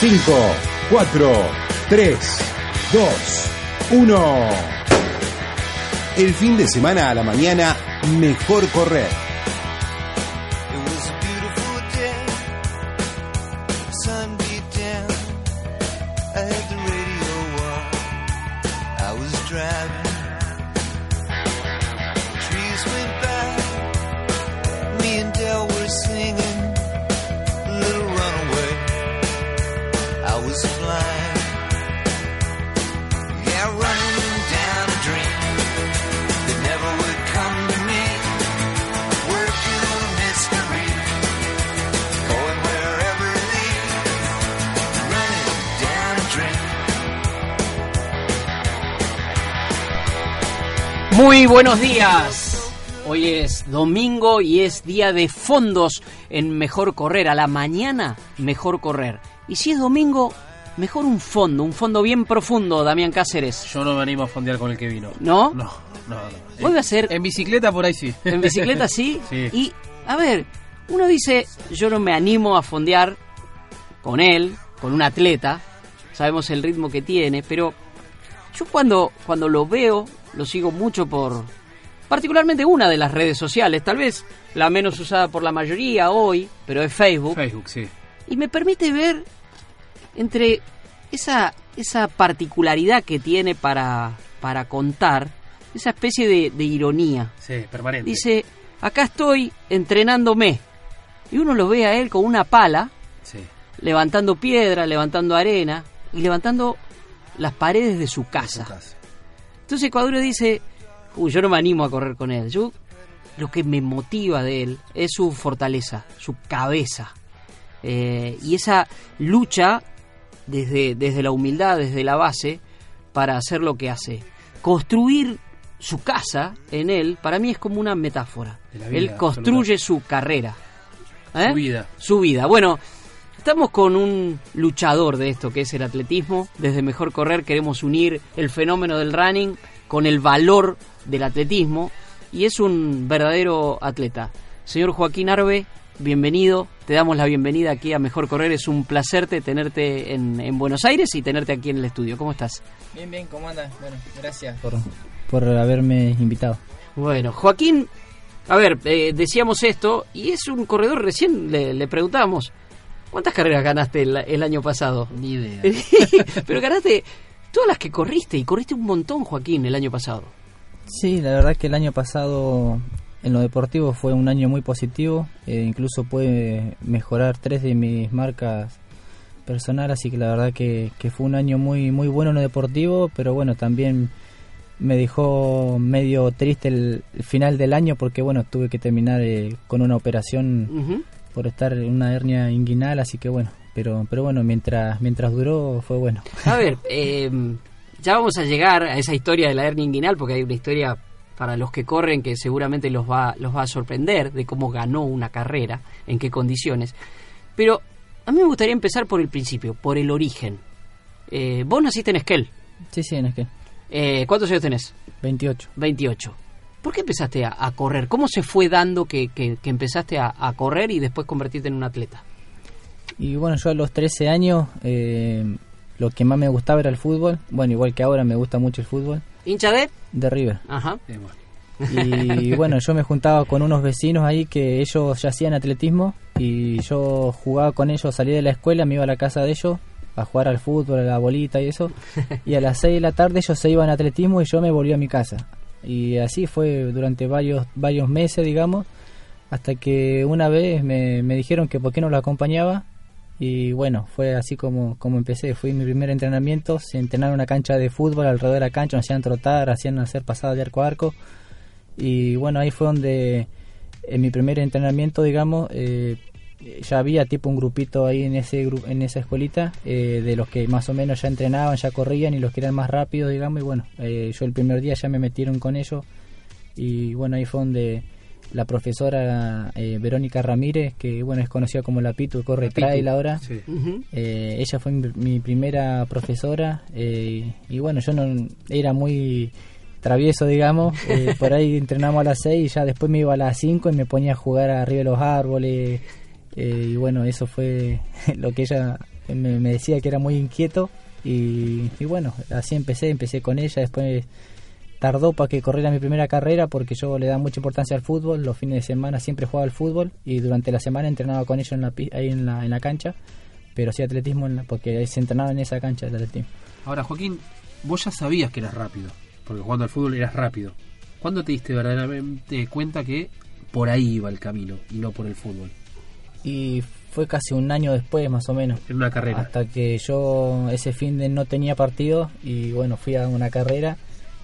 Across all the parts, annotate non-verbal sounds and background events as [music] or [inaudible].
5, 4, 3, 2, 1. El fin de semana a la mañana, mejor correr. Buenos días. Hoy es domingo y es día de fondos en Mejor Correr. A la mañana, Mejor Correr. Y si es domingo, mejor un fondo, un fondo bien profundo, Damián Cáceres. Yo no me animo a fondear con el que vino. ¿No? No, no, no. Va a ser En bicicleta por ahí sí. en bicicleta, sí. [laughs] Sí. Y, a ver, uno dice, yo no me animo a fondear con él, con un atleta. Sabemos el ritmo que tiene, pero yo cuando, cuando lo veo, lo sigo mucho por particularmente una de las redes sociales, tal vez la menos usada por la mayoría hoy, pero es Facebook, Facebook, sí. y me permite ver entre esa, esa particularidad que tiene para, para contar, esa especie de, de ironía. Sí, permanente. Dice, acá estoy entrenándome. Y uno lo ve a él con una pala, Sí. levantando piedra, levantando arena y levantando las paredes de su casa. Su casa. Entonces Cuadro dice, uy, yo no me animo a correr con él. Yo lo que me motiva de él es su fortaleza, su cabeza. Eh, y esa lucha desde, desde la humildad, desde la base, para hacer lo que hace. Construir su casa en él, para mí es como una metáfora. Vida, él construye su carrera. ¿Eh? Su vida. Su vida. Bueno, estamos con un luchador de esto que es el atletismo. Desde Mejor Correr queremos unir el fenómeno del running con el valor del atletismo y es un verdadero atleta. Señor Joaquín Arbe, bienvenido. Te damos la bienvenida aquí a Mejor Correr. Es un placer tenerte en, en Buenos Aires y tenerte aquí en el estudio. ¿Cómo estás? Bien, bien, ¿cómo andas? Bueno, gracias por, por haberme invitado. Bueno, Joaquín, a ver, eh, decíamos esto y es un corredor, recién le, le preguntábamos, ¿cuántas carreras ganaste el, el año pasado? Ni idea. [laughs] Pero ganaste todas las que corriste y corriste un montón, Joaquín, el año pasado. Sí, la verdad que el año pasado en lo deportivo fue un año muy positivo, eh, incluso pude mejorar tres de mis marcas personales, así que la verdad que, que fue un año muy muy bueno en lo deportivo, pero bueno, también me dejó medio triste el, el final del año porque bueno, tuve que terminar eh, con una operación. Por estar en una hernia inguinal, así que bueno, pero pero bueno, mientras mientras duró fue bueno. A ver, [laughs] eh, ya vamos a llegar a esa historia de la hernia inguinal porque hay una historia para los que corren que seguramente los va, los va a sorprender de cómo ganó una carrera, en qué condiciones. Pero a mí me gustaría empezar por el principio, por el origen. Eh, vos naciste en Esquel. Sí, sí, en es que Eh, ¿Cuántos años tenés? 28. 28. ¿Por qué empezaste a, a correr? ¿Cómo se fue dando que, que- que empezaste a, a correr y después convertirte en un atleta? Y bueno, yo a los 13 años eh, lo que más me gustaba era el fútbol. Bueno, igual que ahora me gusta mucho el fútbol. ¿Hincha de? De River. Ajá. Eh, bueno. Y [laughs] bueno, yo me juntaba con unos vecinos ahí que ellos ya hacían atletismo y yo jugaba con ellos, salía de la escuela, me iba a la casa de ellos a jugar al fútbol, a la bolita y eso. [laughs] Y a las 6 de la tarde ellos se iban a atletismo y yo me volví a mi casa. Y así fue durante varios, varios meses, digamos, hasta que una vez me, me dijeron que por qué no lo acompañaba. Y bueno, fue así como, como empecé. Fui mi primer entrenamiento, se entrenaron una cancha de fútbol alrededor de la cancha, hacían trotar, hacían hacer pasadas de arco a arco. Y bueno, ahí fue donde en mi primer entrenamiento, digamos, eh, ya había tipo un grupito ahí en ese gru- en esa escuelita eh, de los que más o menos ya entrenaban, ya corrían y los que eran más rápidos, digamos. Y bueno, eh, yo el primer día ya me metieron con ellos. Y bueno, ahí fue donde la profesora eh, Verónica Ramírez, que bueno es conocida como la Pitu, corre La Pitu, trail ahora. Sí. Ujú. Eh, ella fue mi, mi primera profesora eh, y bueno, yo no era muy travieso, digamos. eh, [laughs] por ahí entrenamos a las 6 y ya después me iba a las 5 y me ponía a jugar arriba de los árboles. Eh, y bueno, eso fue [laughs] lo que ella me, decía que era muy inquieto y, y bueno, así empecé, empecé con ella, después tardó para que corriera mi primera carrera porque yo le daba mucha importancia al fútbol, los fines de semana siempre jugaba al fútbol y durante la semana entrenaba con ella en la, ahí en la, en la cancha, pero sí atletismo en la- porque se entrenaba en esa cancha el atletismo. Ahora, Joaquín, vos ya sabías que eras rápido, porque jugando al fútbol eras rápido. ¿Cuándo te diste verdaderamente cuenta que por ahí iba el camino y no por el fútbol? Y fue casi un año después más o menos. En una carrera. Hasta que yo ese fin de no tenía partido y bueno, fui a una carrera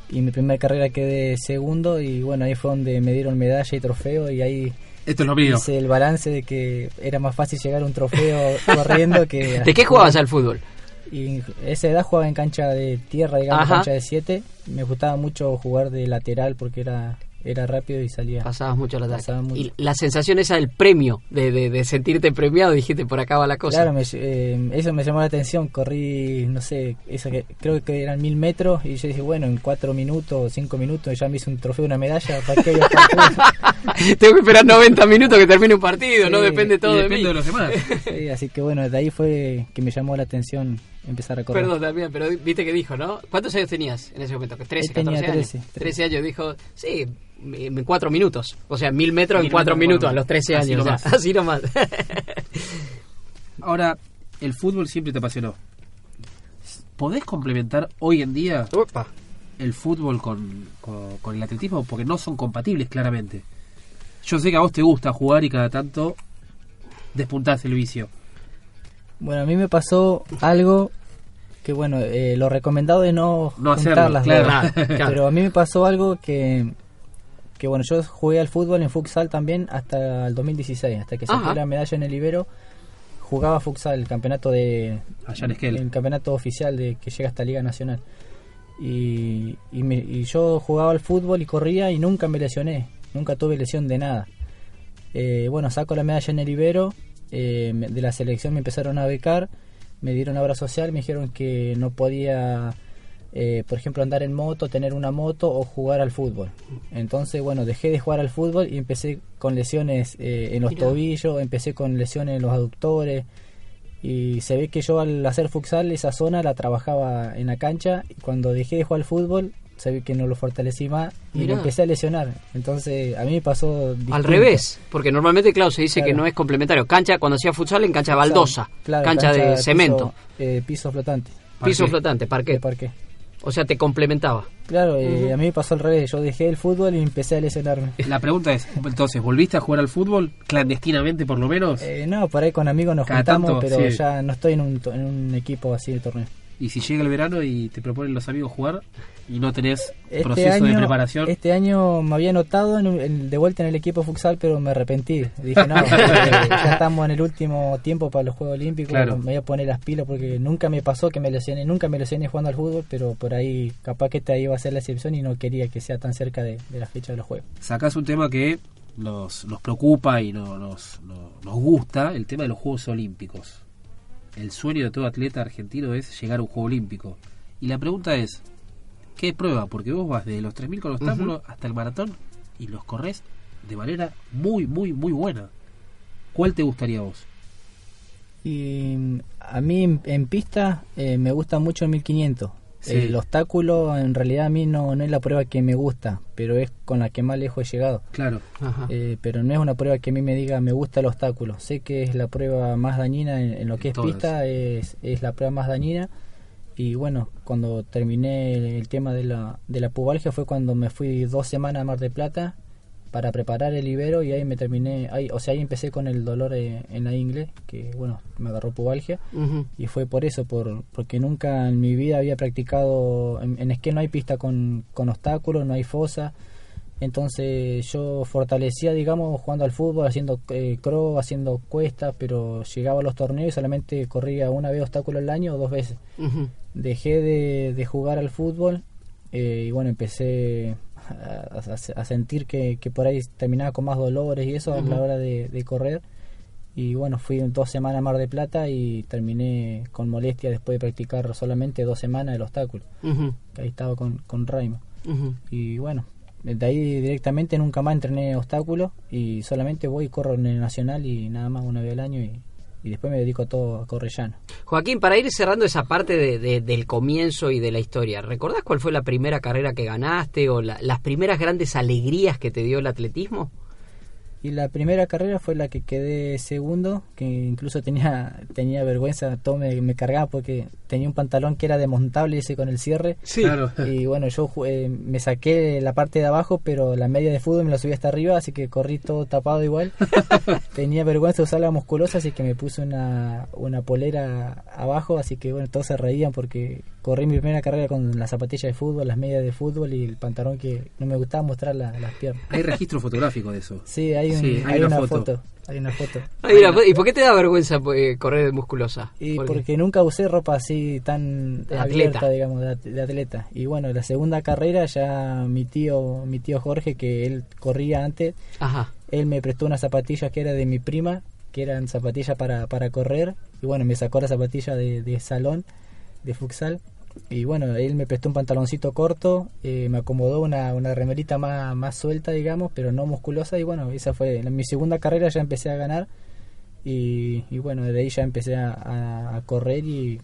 y mi primera carrera quedé segundo y bueno, ahí fue donde me dieron medalla y trofeo y ahí Esto es lo mío. hice el balance de que era más fácil llegar a un trofeo [laughs] corriendo que... ¿De qué jugabas al fútbol? Y esa edad jugaba en cancha de tierra, digamos, Ajá. cancha de 7. Me gustaba mucho jugar de lateral porque era era rápido y salía. Pasabas mucho la tarde. Pasaba mucho. Y la sensación esa del premio, de, de, de sentirte premiado, dijiste, por acá va la cosa. Claro, me- eh, eso me llamó la atención. Corrí, no sé, eso que creo que eran mil metros y yo dije, bueno, en cuatro minutos o cinco minutos ya me hice un trofeo, una medalla. [laughs] Tengo que esperar 90 minutos que termine un partido, no depende todo y de depende mí. de los demás. [laughs] Sí, así que bueno, de ahí fue que me llamó la atención empezar a correr. Perdón también, pero viste que dijo, ¿no? ¿Cuántos años tenías en ese momento? ¿13, Él tenía 14 años? 13, 13 años, dijo, sí, en cuatro minutos. O sea, mil metros Mil en cuatro metros minutos a los 13 Así años. nomás. ya, [laughs] Así nomás. Ahora, el fútbol siempre te apasionó. ¿Podés complementar hoy en día Opa. el fútbol con, con- con el atletismo? Porque no son compatibles, claramente. Yo sé que a vos te gusta jugar y cada tanto despuntás el vicio. Bueno, a mí me pasó algo que, bueno, eh, lo recomendado es no, No juntar hacerlo, las claro. dos. Claro, [laughs] claro. Pero a mí me pasó algo que, que, bueno, yo jugué al fútbol en futsal también hasta el 2016, hasta que saqué Ajá. la medalla en el Ibero. Jugaba futsal, el campeonato de Allá en el campeonato oficial de que llega hasta Liga Nacional. Y, y, me- y yo jugaba al fútbol y corría y nunca me lesioné, nunca tuve lesión de nada. Eh, bueno, saco la medalla en el Ibero, eh, de la selección me empezaron a becar, me dieron obra social, me dijeron que no podía, eh, por ejemplo, andar en moto, tener una moto o jugar al fútbol. Entonces, bueno, dejé de jugar al fútbol y empecé con lesiones eh, en los Mirá. tobillos, empecé con lesiones en los aductores. Y se ve que yo al hacer futsal esa zona la trabajaba en la cancha y cuando dejé de jugar al fútbol ve que no lo fortalecí más y Mirá. me empecé a lesionar. Entonces a mí me pasó distinto. Al revés, porque normalmente, claro, se dice que no es complementario. Cancha, cuando hacía futsal, en cancha baldosa. Claro, cancha, de piso- cemento. eh, piso flotante. Piso Parqué. flotante, de parquet. parqué. O sea, te complementaba. Claro, eh, Ujú. a mí me pasó al revés. Yo dejé el fútbol y empecé a lesionarme. La pregunta es, entonces, ¿volviste a jugar al fútbol clandestinamente por lo menos? Eh, no, por ahí con amigos nos Cada juntamos, tanto, pero sí. ya no estoy en un, to- en un equipo así de torneo. Y si llega el verano y te proponen los amigos jugar y no tenés Este proceso de año, preparación, este año me había anotado en de vuelta en el equipo futsal, pero me arrepentí. Dije, no, [laughs] ya estamos en el último tiempo para los Juegos Olímpicos, Claro. me voy a poner las pilas porque nunca me pasó que me lesioné, nunca me lesioné jugando al fútbol, pero por ahí capaz que esta iba a ser la excepción y no quería que sea tan cerca de, de la fecha de los Juegos. sacás un tema que nos, nos preocupa y no- nos, no- nos gusta, el tema de los Juegos Olímpicos. El sueño de todo atleta argentino es llegar a un Juego Olímpico. Y la pregunta es, ¿qué prueba? Porque vos vas de los 3.000 con obstáculos hasta el maratón y los corres de manera muy, muy, muy buena. ¿Cuál te gustaría a vos? Y mm, a mí en, en pista eh, me gusta mucho el 1500. Sí. El obstáculo en realidad a mí no, no es la prueba que me gusta, pero es con la que más lejos he llegado. Claro, Ajá. Eh, pero no es una prueba que a mí me diga me gusta el obstáculo. Sé que es la prueba más dañina en, en lo que es Todas. pista, es, es la prueba más dañina. Y bueno, cuando terminé el, el tema de la, de la pubalgia fue cuando me fui dos semanas a Mar de Plata para preparar el Ibero y ahí me terminé, ahí, o sea, ahí empecé con el dolor eh, en la ingle, que bueno, me agarró pubalgia. Y fue por eso, por, porque nunca en mi vida había practicado, en, en esquí no hay pista con, con obstáculos, no hay fosa, entonces yo fortalecía, digamos, jugando al fútbol, haciendo eh, cross, haciendo cuestas, pero llegaba a los torneos y solamente corría una vez obstáculo al año o dos veces. Dejé de, de jugar al fútbol eh, y bueno, empecé a, a- a sentir que, que por ahí terminaba con más dolores y eso a la hora de, de correr. Y bueno, fui dos semanas a Mar de Plata y terminé con molestia después de practicar solamente dos semanas el obstáculo. Que ahí estaba con, con Raima. Y bueno, de ahí directamente nunca más entrené obstáculos y solamente voy y corro en el Nacional y nada más una vez al año y, y después me dedico todo a correr llano. Joaquín, para ir cerrando esa parte de- de- del comienzo y de la historia, ¿recordás cuál fue la primera carrera que ganaste o la- las primeras grandes alegrías que te dio el atletismo? Y la primera carrera fue la que quedé segundo, que incluso tenía tenía vergüenza, todo me, me cargaba porque tenía un pantalón que era desmontable ese con el cierre. Sí. Claro. Y bueno, yo eh, me saqué la parte de abajo, pero la media de fútbol me la subí hasta arriba, así que corrí todo tapado igual. [laughs] Tenía vergüenza de usar la musculosa, así que me puse una, una polera abajo, así que bueno, todos se reían porque corrí mi primera carrera con las zapatillas de fútbol, las medias de fútbol y el pantalón que no me gustaba mostrar la- las piernas. Hay registro fotográfico de eso. [laughs] Sí, hay, un- Sí, hay hay una una, foto. foto. Hay una foto. [laughs] ¿Y por qué te da vergüenza eh, correr de musculosa? Y porque nunca usé ropa así tan De abierta, atleta. digamos, de, at- de atleta. Y bueno, la segunda carrera ya mi tío, mi tío Jorge, que él corría antes, Ajá. él me prestó unas zapatillas que era de mi prima, que eran zapatillas para, para correr. Y bueno, me sacó la zapatilla de, de salón, de futsal. Y bueno, él me prestó un pantaloncito corto, eh, me acomodó una, una remerita más, más suelta, digamos, pero no musculosa. Y bueno, esa fue en mi segunda carrera, ya empecé a ganar. Y, y bueno, desde ahí ya empecé a, correr y,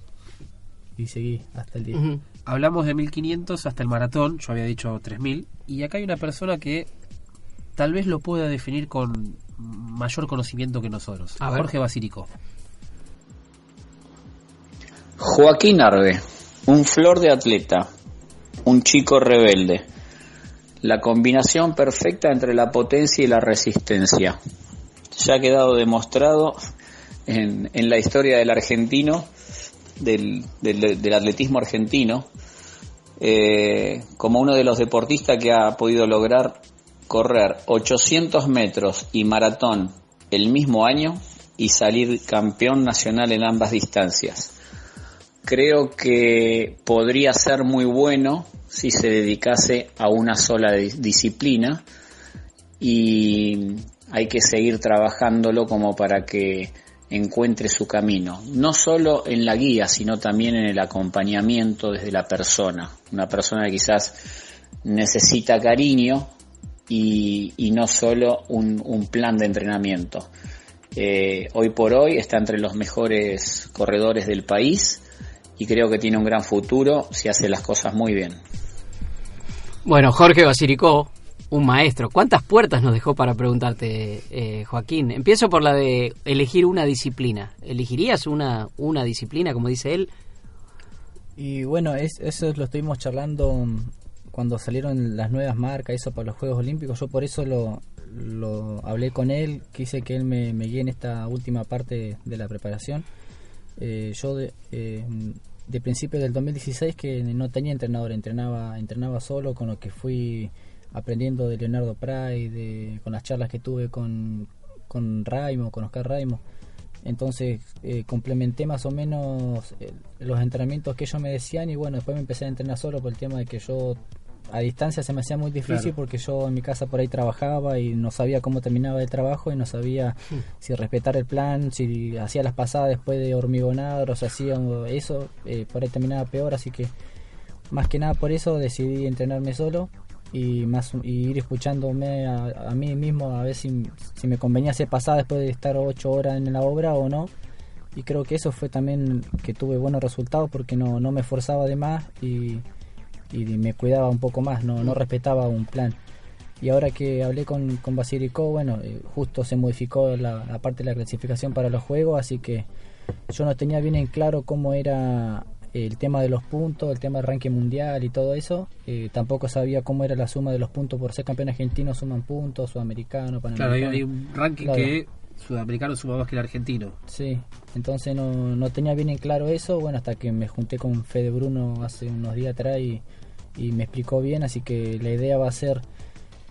y seguí hasta el día. Hablamos de 1500 hasta el maratón, yo había dicho 3000, y acá hay una persona que tal vez lo pueda definir con mayor conocimiento que nosotros. A. Jorge Basílico. Joaquín Arbe, un flor de atleta, un chico rebelde. La combinación perfecta entre la potencia y la resistencia. Ya ha quedado demostrado en, en la historia del argentino, del, del- atletismo argentino, eh, como uno de los deportistas que ha podido lograr correr 800 metros y maratón el mismo año y salir campeón nacional en ambas distancias creo que podría ser muy bueno si se dedicase a una sola di- disciplina y hay que seguir trabajándolo como para que encuentre su camino, no solo en la guía, sino también en el acompañamiento desde la persona, una persona que quizás necesita cariño y, no solo un, un plan de entrenamiento. Eh, hoy por hoy está entre los mejores corredores del país y creo que tiene un gran futuro si hace las cosas muy bien. Bueno, Jorge Basiricó, un maestro. ¿Cuántas puertas nos dejó para preguntarte, eh, Joaquín? Empiezo por la de elegir una disciplina. ¿Elegirías una, una disciplina, como dice él? Y bueno, es, eso lo estuvimos charlando mm, cuando salieron las nuevas marcas, eso para los Juegos Olímpicos. Yo por eso lo, lo hablé con él, quise que él me, me guíe en esta última parte de la preparación. Eh, yo de, eh, de principio del 2016 que no tenía entrenador, entrenaba, entrenaba solo con lo que fui aprendiendo de Leonardo Pray, de, con las charlas que tuve con, con Raimo, con Oscar Raimo. Entonces eh, complementé más o menos eh, los entrenamientos que ellos me decían y bueno, después me empecé a entrenar solo por el tema de que yo a distancia se me hacía muy difícil Claro. porque yo en mi casa por ahí trabajaba y no sabía cómo terminaba el trabajo y no sabía si respetar el plan, si hacía las pasadas después de hormigonar o si hacía eso, eh, por ahí terminaba peor, así que más que nada por eso decidí entrenarme solo y más y ir escuchándome a, a mí mismo a ver si, si me convenía hacer pasada después de estar ocho horas en la obra o no y creo que eso fue también que tuve buenos resultados porque no, no me esforzaba de más y, y me cuidaba un poco más, no, no respetaba un plan. Y ahora que hablé con, con Basilico, bueno, eh, justo se modificó la, la parte de la clasificación para los juegos, así que yo no tenía bien en claro cómo era el tema de los puntos, el tema del ranking mundial y todo eso. Eh, tampoco sabía cómo era la suma de los puntos por ser campeón argentino, suman puntos, sudamericano, Claro, hay, panamericano. hay un ranking Claro. que sudamericano suma más que el argentino. Sí, entonces no, no tenía bien en claro eso, bueno, hasta que me junté con Fede Bruno hace unos días atrás y, y me explicó bien, así que la idea va a ser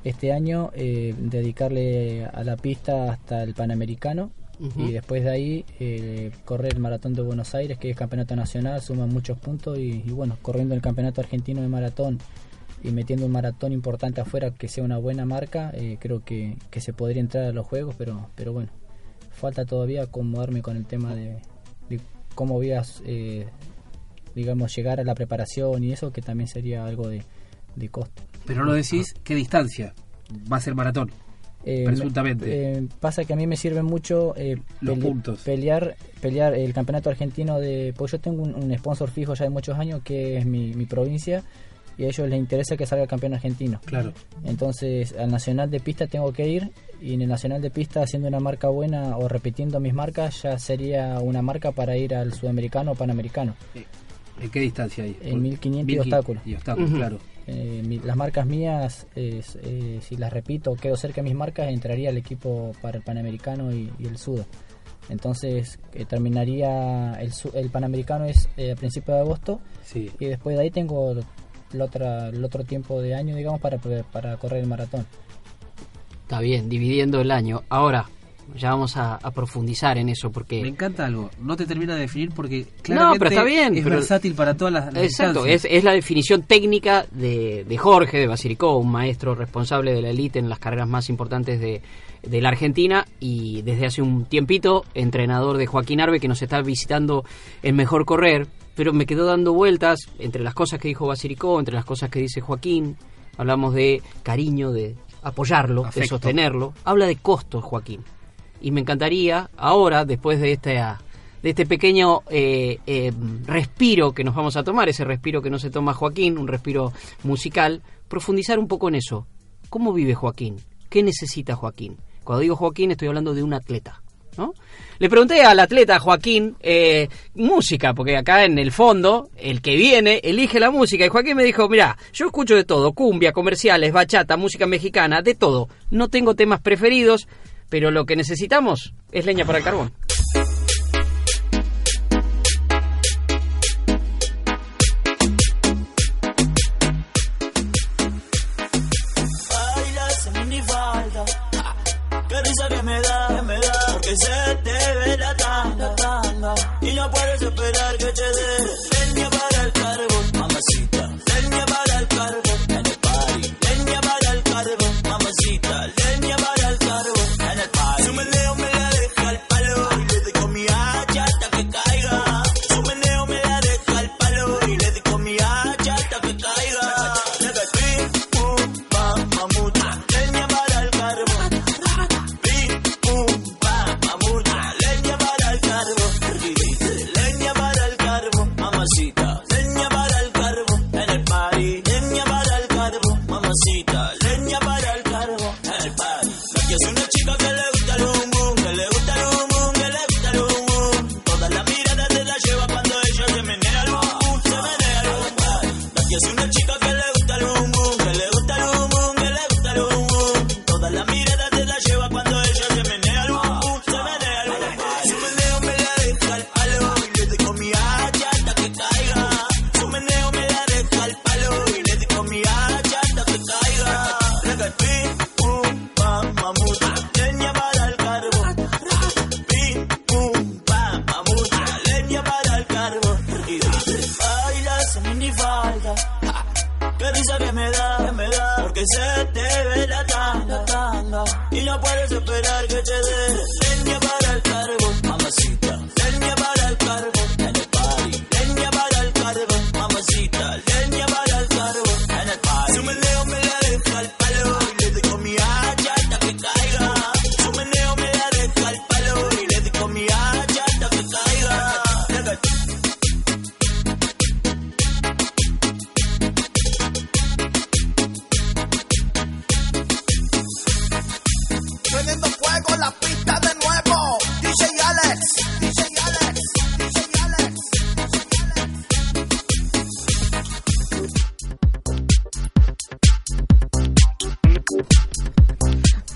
este año eh, dedicarle a la pista hasta el Panamericano y después de ahí eh, correr el Maratón de Buenos Aires, que es campeonato nacional, suma muchos puntos y, y bueno, corriendo el campeonato argentino de maratón y metiendo un maratón importante afuera que sea una buena marca, eh, creo que, que se podría entrar a los juegos, pero, pero bueno, falta todavía acomodarme con el tema de, de cómo voy a, eh, digamos, llegar a la preparación y eso, que también sería algo de, de costo. Pero no decís qué distancia va a ser maratón. Eh, Presuntamente. me- eh, pasa que a mí me sirve mucho eh, Los pele- puntos. pelear pelear el campeonato argentino de pues yo tengo un, un sponsor fijo ya de muchos años que es mi, mi provincia y a ellos les interesa que salga campeón argentino Claro. entonces al nacional de pista tengo que ir y en el nacional de pista haciendo una marca buena o repitiendo mis marcas ya sería una marca para ir al sudamericano o panamericano ¿En qué distancia hay? En 1500 y 1500 obstáculos. Y obstáculos, claro. Eh, mi- las marcas mías, eh, si las repito, quedo cerca de mis marcas, entraría al equipo para el Panamericano y, y el Sudo. Entonces eh, terminaría, el, el Panamericano es eh, a principios de agosto Sí. y después de ahí tengo el, otra, el otro tiempo de año, digamos, para, poder- para correr el maratón. Está bien, dividiendo el año. Ahora, ya vamos a, a profundizar en eso Me porque... encanta algo. No te termina de definir porque claramente pero está bien, es pero- versátil para todas las, las Exacto, es, es la definición técnica de, de Jorge, de Basiricó, un maestro responsable de la élite en las carreras más importantes de, de la Argentina y desde hace un tiempito entrenador de Joaquín Arbe que nos está visitando en Mejor Correr, pero me quedó dando vueltas entre las cosas que dijo Basiricó, entre las cosas que dice Joaquín, hablamos de cariño, de apoyarlo, de sostenerlo, habla de costos Joaquín. Y me encantaría ahora, después de esta de este pequeño eh, eh, respiro que nos vamos a tomar, ese respiro que no se toma Joaquín, un respiro musical, profundizar un poco en eso. ¿Cómo vive Joaquín? ¿Qué necesita Joaquín? Cuando digo Joaquín estoy hablando de un atleta. ¿No? Le pregunté al atleta Joaquín eh, música, porque acá en el fondo el que viene elige la música y Joaquín me dijo, mira, yo escucho de todo, cumbia, comerciales, bachata, música mexicana, de todo. No tengo temas preferidos, pero lo que necesitamos es leña para el carbón. Puedes esperar que te dé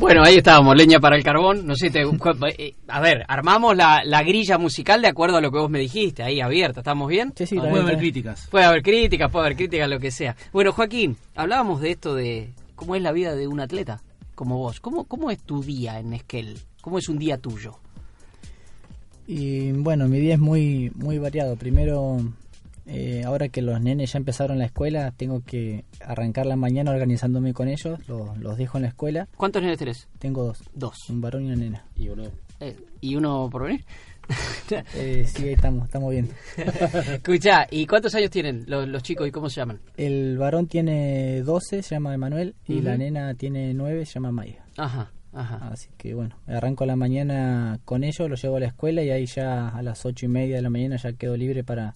Bueno, ahí estábamos, leña para el carbón. No sé, te- [laughs] eh, a ver, armamos la, la grilla musical de acuerdo a lo que vos me dijiste, ahí abierta, ¿estamos bien? Sí, sí, Ah, también, puede haber críticas. Puede haber críticas, puede haber críticas, lo que sea. Bueno, Joaquín, hablábamos de esto de cómo es la vida de un atleta, como vos. ¿Cómo, cómo es tu día en Esquel? ¿Cómo es un día tuyo? Y bueno, mi día es muy, muy variado. Primero, eh, ahora que los nenes ya empezaron la escuela, tengo que arrancar la mañana organizándome con ellos. Los, los dejo en la escuela. ¿Cuántos nenes tenés? Tengo dos, Dos. un varón y una nena. Y uno, Eh, ¿Y uno por venir? [laughs] Eh, sí, ahí estamos, estamos bien. [laughs] Escucha, ¿y cuántos años tienen los, los chicos y cómo se llaman? El varón tiene 12, se llama Emanuel, y la nena tiene 9, se llama Maya. Ajá. Ajá. Así que bueno, arranco a la mañana con ellos, los llevo a la escuela y ahí ya a las ocho y media de la mañana ya quedo libre para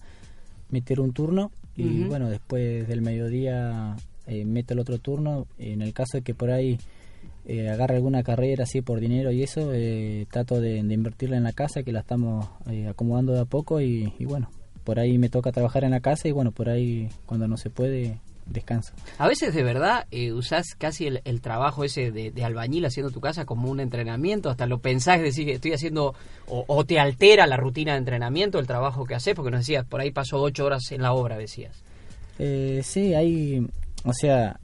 meter un turno. Y bueno, después del mediodía eh, meto el otro turno. En el caso de que por ahí eh, agarre alguna carrera así por dinero y eso, eh, trato de, de invertirla en la casa, que la estamos eh, acomodando de a poco. Y, y bueno, por ahí me toca trabajar en la casa y bueno, por ahí cuando no se puede, descanso. A veces de verdad eh, usás casi el, el trabajo ese de, de albañil haciendo tu casa como un entrenamiento, hasta lo pensás, decís que estoy haciendo, o, o te altera la rutina de entrenamiento, el trabajo que haces, porque nos decías, por ahí paso ocho horas en la obra, decías. Eh, sí, hay, o sea,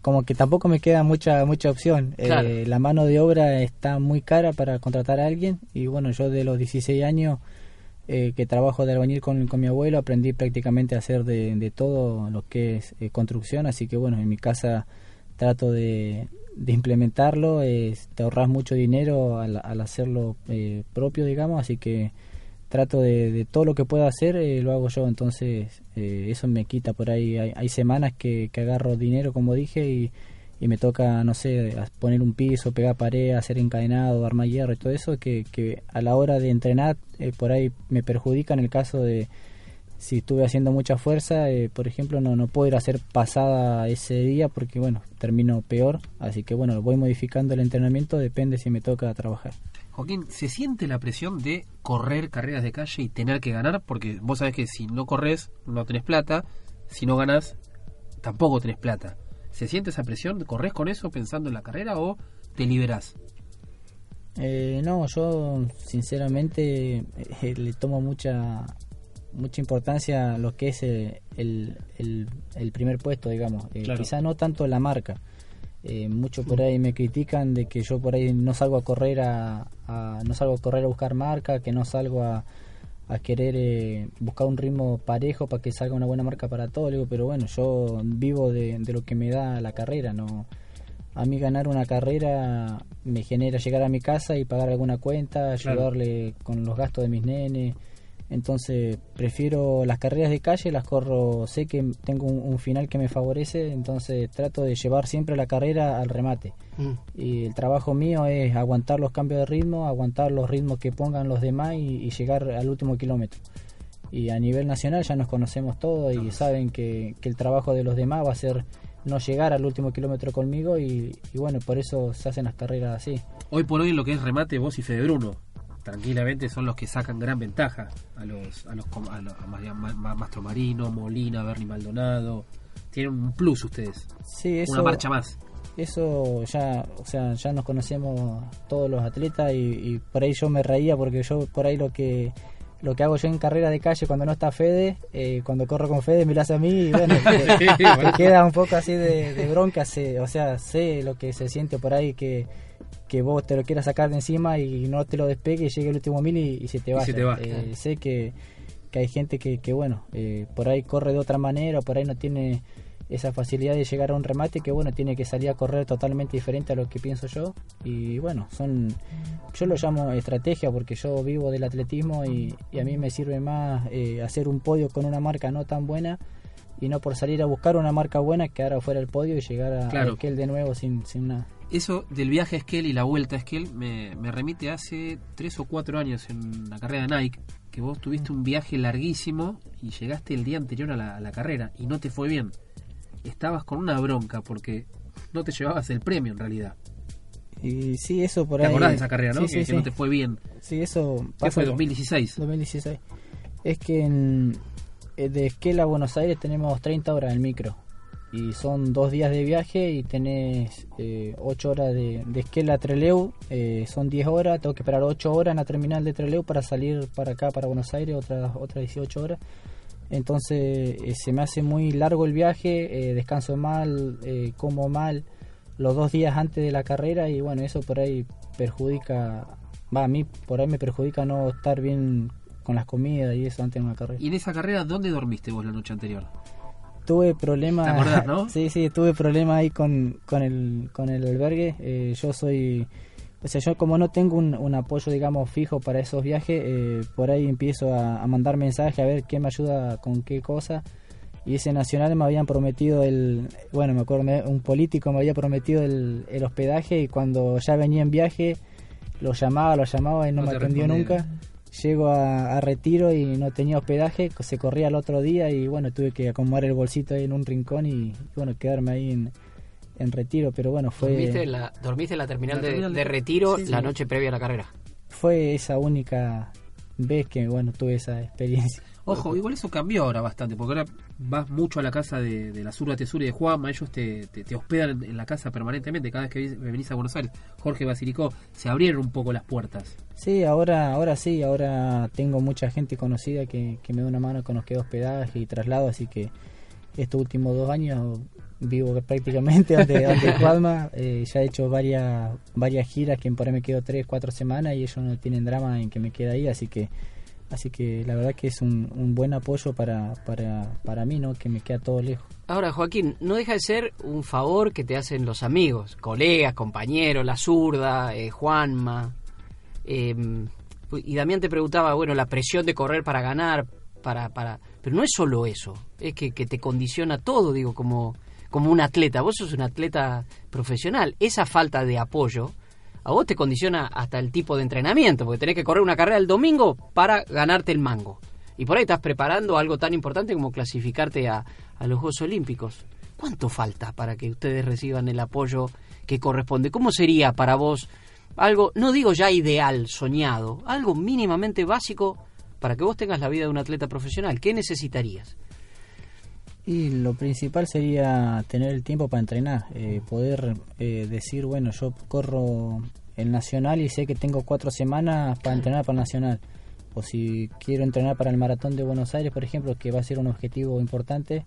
como que tampoco me queda mucha mucha opción. Eh, la mano de obra está muy cara para contratar a alguien y bueno, yo de los 16 años eh, que trabajo de albañil con, con mi abuelo aprendí prácticamente a hacer de, de todo lo que es eh, construcción, así que bueno, en mi casa trato de, de implementarlo, te ahorras mucho dinero al, al hacerlo eh, propio, digamos, así que trato de, de todo lo que pueda hacer, eh, lo hago yo, entonces eso me quita por ahí. Hay, hay semanas que, que agarro dinero, como dije, y, y me toca, no sé, poner un piso, pegar pared, hacer encadenado, armar hierro y todo eso, que, que a la hora de entrenar eh, por ahí me perjudica en el caso de si estuve haciendo mucha fuerza, eh, por ejemplo, no, no puedo ir a hacer pasada ese día porque, bueno, termino peor, así que, bueno, voy modificando el entrenamiento, depende si me toca trabajar. Joaquín, ¿se siente la presión de correr carreras de calle y tener que ganar? Porque vos sabés que si no corres, no tenés plata. Si no ganas, tampoco tenés plata. ¿Se siente esa presión? ¿Corres con eso pensando en la carrera o te liberás? Eh, no, yo sinceramente eh, le tomo mucha mucha importancia a lo que es eh, el, el, el primer puesto, digamos. Eh, Claro. Quizá no tanto la marca. Eh, mucho por ahí me critican de que yo por ahí no salgo a correr a, a- no salgo a correr a buscar marca, que no salgo a, a querer eh, buscar un ritmo parejo para que salga una buena marca para todo. Le digo, pero bueno, yo vivo de, de lo que me da la carrera, no a mí ganar una carrera me genera llegar a mi casa y pagar alguna cuenta, Claro. ayudarle con los gastos de mis nenes. Entonces prefiero las carreras de calle, las corro, sé que tengo un, un final que me favorece, entonces trato de llevar siempre la carrera al remate. Y el trabajo mío es aguantar los cambios de ritmo, aguantar los ritmos que pongan los demás y, y llegar al último kilómetro. Y a nivel nacional ya nos conocemos todos y saben que, que el trabajo de los demás va a ser no llegar al último kilómetro conmigo y, y bueno, por eso se hacen las carreras así. Hoy por hoy en lo que es remate, vos y Fede Bruno, tranquilamente son los que sacan gran ventaja a los a los a, los- a Ma- Mastro Marino, Molina, Bernie Maldonado. Tienen un plus ustedes. Sí, eso, Una marcha más. Eso ya, o sea, ya nos conocemos todos los atletas y, y por ahí yo me reía porque yo por ahí lo que lo que hago yo en carrera de calle cuando no está Fede, eh, cuando corro con Fede me lo hace a mí y bueno, [laughs] te, Sí, te bueno. queda un poco así de, de bronca, sé, o sea, sé lo que se siente por ahí que, que vos te lo quieras sacar de encima y no te lo despegue y llegue el último mil y, y se te Y vaya. se te va. Eh, sé que, que hay gente que, que bueno, eh, por ahí corre de otra manera, por ahí no tiene esa facilidad de llegar a un remate que bueno tiene que salir a correr totalmente diferente a lo que pienso yo y bueno son yo lo llamo estrategia porque yo vivo del atletismo y, y a mí me sirve más eh, hacer un podio con una marca no tan buena y no por salir a buscar una marca buena quedar afuera del podio y llegar a, Claro. a Esquel de nuevo sin, sin nada Eso del viaje a Esquel y la vuelta a Esquel me, me remite hace tres o cuatro años en la carrera de Nike, que vos tuviste un viaje larguísimo y llegaste el día anterior a la, a la carrera y no te fue bien. Estabas con una bronca porque no te llevabas el premio en realidad. y sí eso por ¿Te ahí acordás de esa carrera, no? sí, que, sí, que no te fue bien. Sí, eso ¿Qué pasa fue? con- 2016. 2016. Es que en, eh, de Esquel a Buenos Aires tenemos 30 horas en micro. Y son dos días de viaje y tenés eh, 8 horas de, de Esquel a Treleu. eh, son 10 horas. Tengo que esperar 8 horas en la terminal de Treleu para salir para acá, para Buenos Aires, otras otras 18 horas. Entonces eh, se me hace muy largo el viaje, eh, descanso mal, eh, como mal los dos días antes de la carrera y bueno, eso por ahí perjudica, va, a mí por ahí me perjudica no estar bien con las comidas y eso antes de una carrera. ¿Y en esa carrera dónde dormiste vos la noche anterior? Tuve problemas, ¿Te acordás, no? [laughs] sí, sí, tuve problemas ahí con, con, el, con el albergue, eh, yo soy... O sea, yo como no tengo un, un apoyo, digamos, fijo para esos viajes, eh, por ahí empiezo a, a mandar mensajes a ver qué me ayuda con qué cosa. y ese nacional me habían prometido el, bueno, me acuerdo, un político me había prometido el, el hospedaje y cuando ya venía en viaje lo llamaba, lo llamaba y no, No me te atendió respondía. nunca. Llego a, a retiro y no tenía hospedaje, se corría el otro día y bueno, tuve que acomodar el bolsito ahí en un rincón y bueno, quedarme ahí en, en retiro, pero bueno, fue... ¿Dormiste en la, dormiste en la terminal, La de, terminal de- de retiro Sí, la sí. noche previa a la carrera? fue esa única vez que bueno tuve esa experiencia Ojo, igual eso cambió ahora bastante, porque ahora vas mucho a la casa de, de la Surda Tesura y de Juanma, ellos te, te, te hospedan en, la casa permanentemente, cada vez que venís a Buenos Aires. Jorge Basilicó, se abrieron un poco las puertas. sí ahora ahora sí ahora tengo mucha gente conocida que, que me da una mano con los que hospedaje y traslado así que estos últimos dos años vivo prácticamente donde, donde Juanma eh, ya he hecho varias varias giras que por ahí me quedo tres cuatro semanas y ellos no tienen drama en que me quede ahí así que así que la verdad que es un, un buen apoyo para, para para mí no que me queda todo lejos Ahora, Joaquín, no deja de ser un favor que te hacen los amigos, colegas, compañeros, la zurda, eh, Juanma. eh, y Damián te preguntaba, bueno, la presión de correr para ganar, para, para, pero no es solo eso, es que, que te condiciona todo, digo, como, como un atleta. Vos sos un atleta profesional. Esa falta de apoyo a vos te condiciona hasta el tipo de entrenamiento, porque tenés que correr una carrera el domingo para ganarte el mango. Y por ahí estás preparando algo tan importante como clasificarte a, a los Juegos Olímpicos. ¿Cuánto falta para que ustedes reciban el apoyo que corresponde? ¿Cómo sería para vos algo, no digo ya ideal, soñado, algo mínimamente básico para que vos tengas la vida de un atleta profesional? ¿Qué necesitarías? Y lo principal sería tener el tiempo para entrenar, eh, poder eh, decir, bueno, yo corro el nacional y sé que tengo cuatro semanas para entrenar para el nacional. O si quiero entrenar para el maratón de Buenos Aires, por ejemplo, que va a ser un objetivo importante,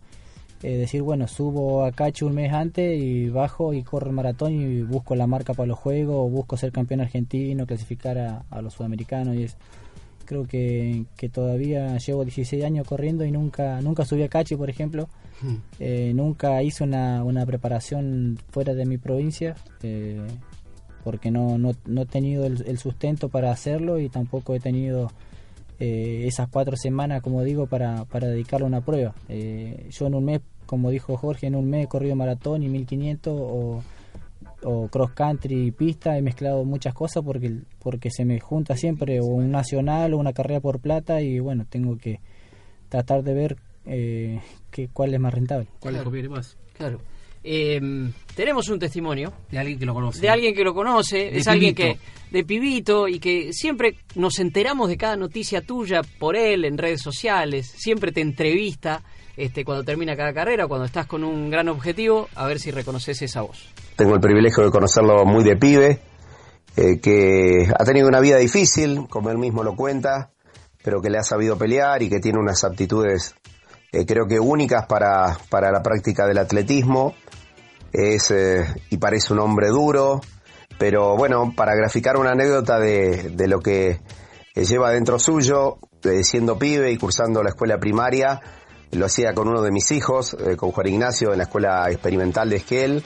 eh, decir, bueno, subo a Cacho un mes antes y bajo y corro el maratón y busco la marca para los juegos, o busco ser campeón argentino, clasificar a, a los sudamericanos y es creo que, que todavía llevo 16 años corriendo y nunca nunca subí a Cachi, por ejemplo. Eh, nunca hice una, una preparación fuera de mi provincia eh, porque no, no, no he tenido el, el sustento para hacerlo y tampoco he tenido eh, esas cuatro semanas, como digo, para, para dedicarle a una prueba. Eh, yo en un mes, como dijo Jorge, en un mes he corrido maratón y 1500 o, o cross country y pista, he mezclado muchas cosas porque, porque se me junta siempre o un nacional o una carrera por plata y bueno, tengo que tratar de ver eh, que, cuál es más rentable. ¿Cuál les conviene más? Claro. Eh, tenemos un testimonio De alguien que lo conoce. de alguien que lo conoce, De es alguien que de pibito y que siempre nos enteramos de cada noticia tuya por él en redes sociales, siempre te entrevista este cuando termina cada carrera, cuando estás con un gran objetivo, a ver si reconoces esa voz. Tengo el privilegio de conocerlo muy de pibe, eh, que ha tenido una vida difícil, como él mismo lo cuenta, pero que le ha sabido pelear y que tiene unas aptitudes, eh, creo que únicas para, para la práctica del atletismo. Es, eh, y parece un hombre duro, pero bueno, para graficar una anécdota de, de lo que lleva dentro suyo, siendo pibe y cursando la escuela primaria, lo hacía con uno de mis hijos, eh, con Juan Ignacio, en la escuela experimental de Esquel.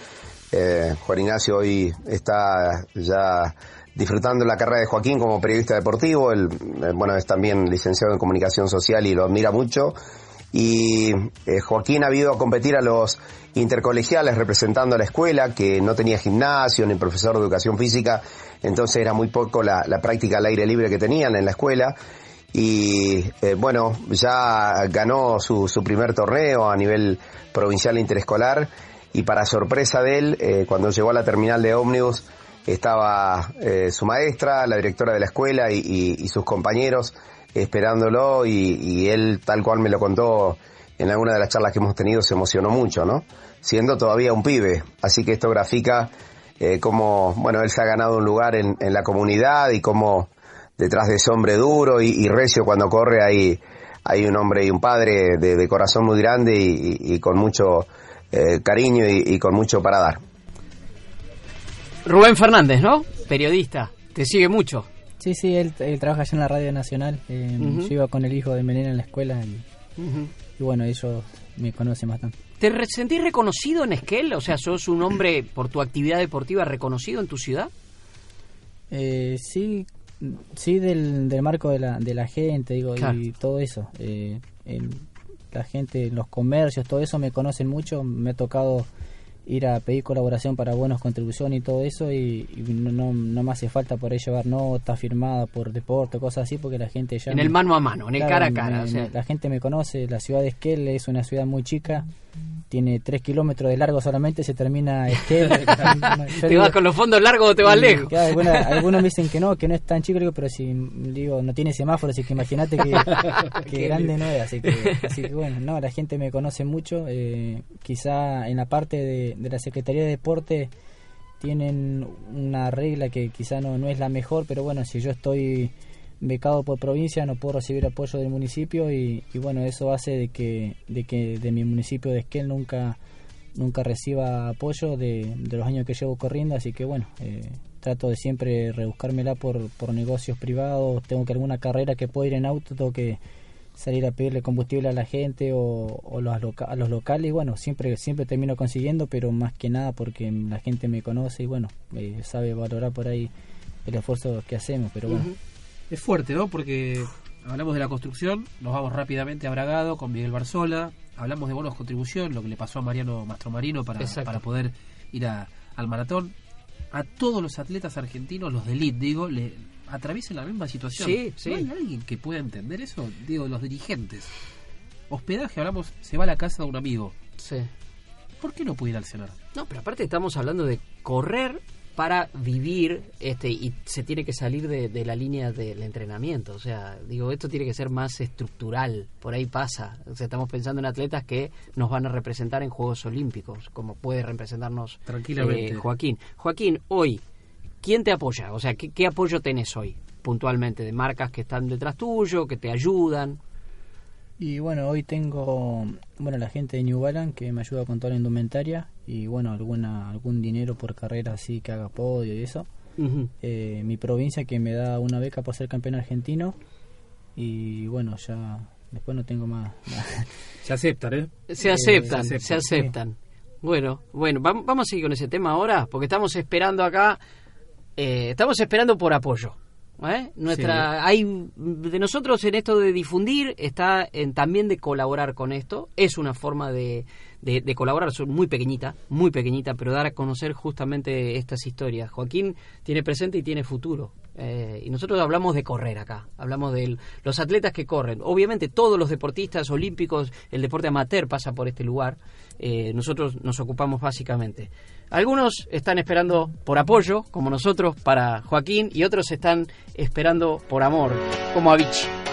Eh, Juan Ignacio hoy está ya disfrutando la carrera de Joaquín como periodista deportivo. Él, eh, bueno, es también licenciado en comunicación social y lo admira mucho. Y Joaquín ha ido a competir a los intercolegiales representando a la escuela, que no tenía gimnasio ni profesor de educación física, entonces era muy poco la práctica al aire libre que tenían en la escuela. Y eh, bueno, ya ganó su, su primer torneo a nivel provincial interescolar y para sorpresa de él, eh, cuando llegó a la terminal de ómnibus, estaba eh, su maestra, la directora de la escuela y, sus compañeros esperándolo y, él, tal cual me lo contó en alguna de las charlas que hemos tenido, se emocionó mucho, ¿no? Siendo todavía un pibe. Así que esto grafica eh, cómo, bueno, él se ha ganado un lugar en, en la comunidad y cómo detrás de ese hombre duro y, y recio cuando corre hay, hay un hombre y un padre de, de corazón muy grande y, y- y con mucho eh, cariño y, y con mucho para dar. Rubén Fernández, ¿no? Periodista, te sigue mucho. Sí, sí, él, él trabaja allá en la Radio Nacional. eh. Yo iba con el hijo de Menena en la escuela y bueno, ellos me conocen bastante. ¿Te re- sentís reconocido en Esquel? O sea, ¿sos un hombre por tu actividad deportiva reconocido en tu ciudad? Eh, sí, sí del, del marco de la, de la gente, digo, Claro. y todo eso. Eh, el- la gente, los comercios, todo eso me conocen mucho, me ha tocado ir a pedir colaboración para buenas contribuciones y todo eso y, y no, no, no me hace falta por ahí llevar notas firmadas por deporte, cosas así, porque la gente ya... En me- el mano a mano, en el cara a me- cara. o me- sea. la gente me conoce, la ciudad de Esquel es una ciudad muy chica, tiene tres kilómetros de largo solamente, se termina. [laughs] Yo ¿Te digo- vas con los fondos largos o te vas y, lejos? claro, algunos me dicen que no, que no es tan chico, pero si digo, no tiene semáforo, así que imagínate que, [laughs] que grande no es, así que, [laughs] así que bueno, no, la gente me conoce mucho, eh, quizá en la parte de, de la Secretaría de Deporte tienen una regla que quizá no, no es la mejor, pero bueno, si yo estoy becado por provincia no puedo recibir apoyo del municipio y, y bueno, eso hace de que, de que de mi municipio de Esquel nunca nunca reciba apoyo de, de los años que llevo corriendo, así que bueno, eh, trato de siempre rebuscármela por, por negocios privados, tengo que alguna carrera que pueda ir en auto, tengo que salir a pedirle combustible a la gente o, o los a los locales, bueno, siempre, siempre termino consiguiendo, pero más que nada porque la gente me conoce y bueno, eh, sabe valorar por ahí el esfuerzo que hacemos, pero. Es fuerte, ¿no? Porque hablamos de la construcción, nos vamos rápidamente a Bragado con Miguel Barzola, hablamos de bonos contribución, lo que le pasó a Mariano Mastromarino para, Exacto. para poder ir a- al maratón. A todos los atletas argentinos, los de elite, digo, le atraviesan la misma situación. Sí, sí. ¿No hay alguien que pueda entender eso? Digo, los dirigentes. Hospedaje, hablamos, se va a la casa de un amigo. Sí. ¿Por qué no puede ir al cenar? No, pero aparte estamos hablando de correr para vivir este y se tiene que salir de, de la línea del entrenamiento. O sea, digo, esto tiene que ser más estructural. Por ahí pasa. O sea, estamos pensando en atletas que nos van a representar en Juegos Olímpicos, como puede representarnos Tranquilamente. eh, Joaquín. Joaquín, hoy, ¿quién te apoya? O sea, ¿qué, qué apoyo tenés hoy, puntualmente? De marcas que están detrás tuyo, que te ayudan. Y bueno, hoy tengo bueno la gente de New Balance que me ayuda con toda la indumentaria y bueno, alguna algún dinero por carrera así que haga podio y eso. Eh, mi provincia que me da una beca por ser campeón argentino y bueno, ya después no tengo más. [laughs] Se aceptan, ¿eh? Se aceptan, se se aceptan. Bueno, bueno, vam- vamos a seguir con ese tema ahora, porque estamos esperando acá, eh, estamos esperando por apoyo. ¿Eh? Nuestra, hay de nosotros en esto de difundir está en también de colaborar con esto. Es una forma de, de, de colaborar, son muy pequeñita, muy pequeñita, pero dar a conocer justamente estas historias. Joaquín tiene presente y tiene futuro. Eh, y nosotros hablamos de correr acá, hablamos de los atletas que corren. Obviamente todos los deportistas olímpicos, el deporte amateur pasa por este lugar. Eh, nosotros nos ocupamos básicamente. Algunos están esperando por apoyo, como nosotros, para Joaquín, y otros están esperando por amor, como Avicii.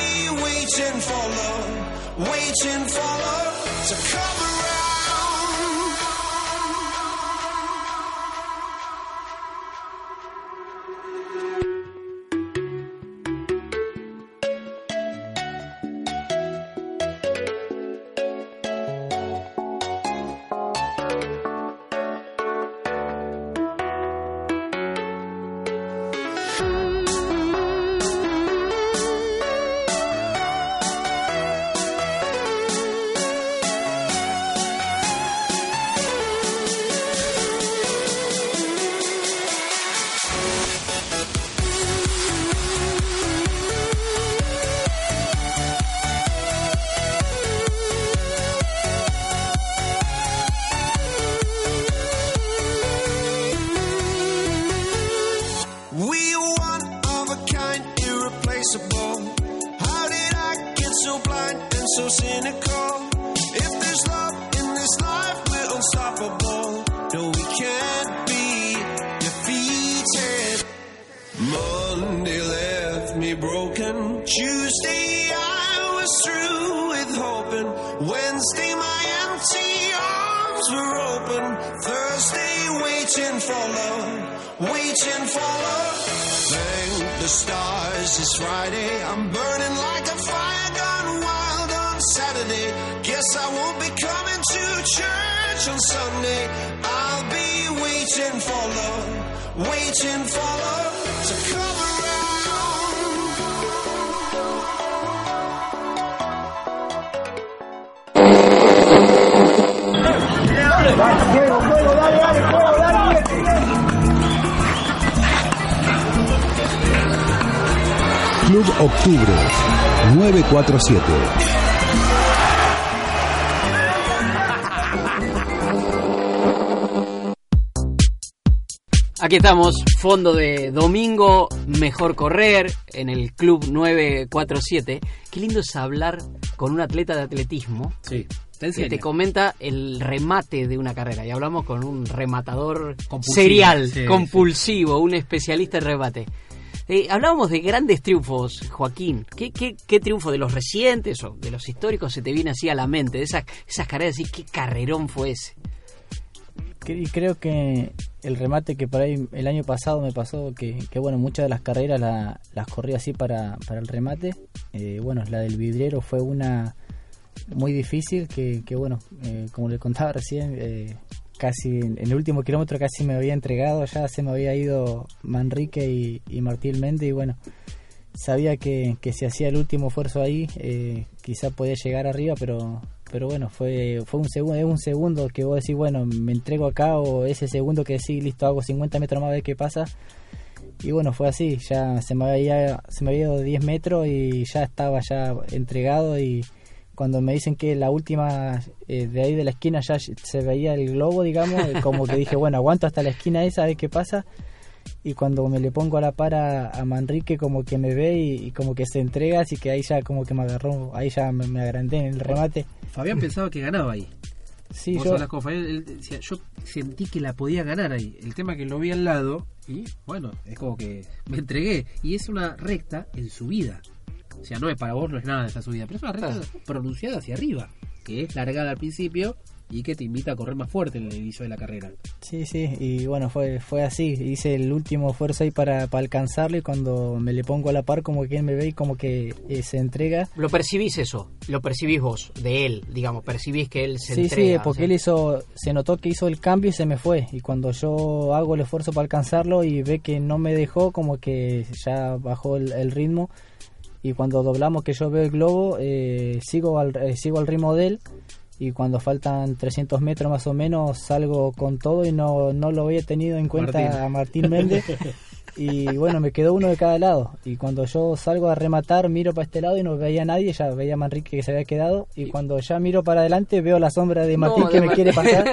waiting for love, waiting for love to come around. Octubre 947. Aquí estamos, fondo de domingo, mejor correr en el Club 947. Qué lindo es hablar con un atleta de atletismo Sí. Te que te comenta el remate de una carrera. Y hablamos con un rematador Compulsivo, serial, sí, compulsivo, un especialista en remate. Eh, hablábamos de grandes triunfos, Joaquín. ¿Qué, qué, qué triunfo de los recientes o de los históricos se te viene así a la mente? De esas, esas carreras, así, ¿qué carrerón fue ese? Y creo que el remate que por ahí el año pasado me pasó, que, que bueno, muchas de las carreras la- las corrí así para, para el remate. Eh, bueno, la del vidriero fue una muy difícil, que, que bueno, eh, como le contaba recién, casi en el último kilómetro casi me había entregado, ya se me había ido Manrique y, y Martín Méndez y bueno, sabía que, que si hacía el último esfuerzo ahí, eh, quizá podía llegar arriba, pero pero bueno, fue fue un segundo, es un segundo que vos decís, bueno, me entrego acá o ese segundo que decís, listo, hago 50 metros más a ver qué pasa. Y bueno, fue así, ya se me había, se me había ido 10 metros y ya estaba ya entregado y cuando me dicen que la última eh, de ahí de la esquina ya se veía el globo, digamos, eh, como que dije, bueno, aguanto hasta la esquina esa, a ver qué pasa. Y cuando me le pongo a la par a, Manrique, como que me ve y, y como que se entrega, así que ahí ya como que me agarró, ahí ya me, me agrandé en el remate. Fabián pensaba que ganaba ahí. Sí, yo, él yo sentí que la podía ganar ahí. El tema que lo vi al lado y bueno, es como que me entregué. Y es una recta en subida. O sea, no es para vos, no es nada esa subida, pero es una recta pronunciada hacia arriba, que es largada al principio y que te invita a correr más fuerte en el inicio de la carrera. Sí, sí, y bueno, fue fue así. Hice el último esfuerzo ahí para, para alcanzarlo y cuando me le pongo a la par, como que él me ve y como que eh, se entrega. ¿Lo percibís eso? ¿Lo percibís vos, de él, digamos? ¿Percibís que él se Sí, entrega? sí, porque o sea? él hizo, se notó que hizo el cambio y se me fue. Y cuando yo hago el esfuerzo para alcanzarlo y ve que no me dejó, como que ya bajó el, el ritmo. Y cuando doblamos que yo veo el globo, eh, sigo, al, eh, sigo al ritmo de él. Y cuando faltan 300 metros más o menos, salgo con todo y no, no lo había tenido en cuenta Martín. a Martín Méndez. [laughs] Y bueno, me quedó uno de cada lado. Y cuando yo salgo a rematar, miro para este lado y no veía a nadie, ya veía a Manrique que se había quedado. Y cuando ya miro para adelante, veo la sombra de Martín No, que de me Mar- quiere pasar.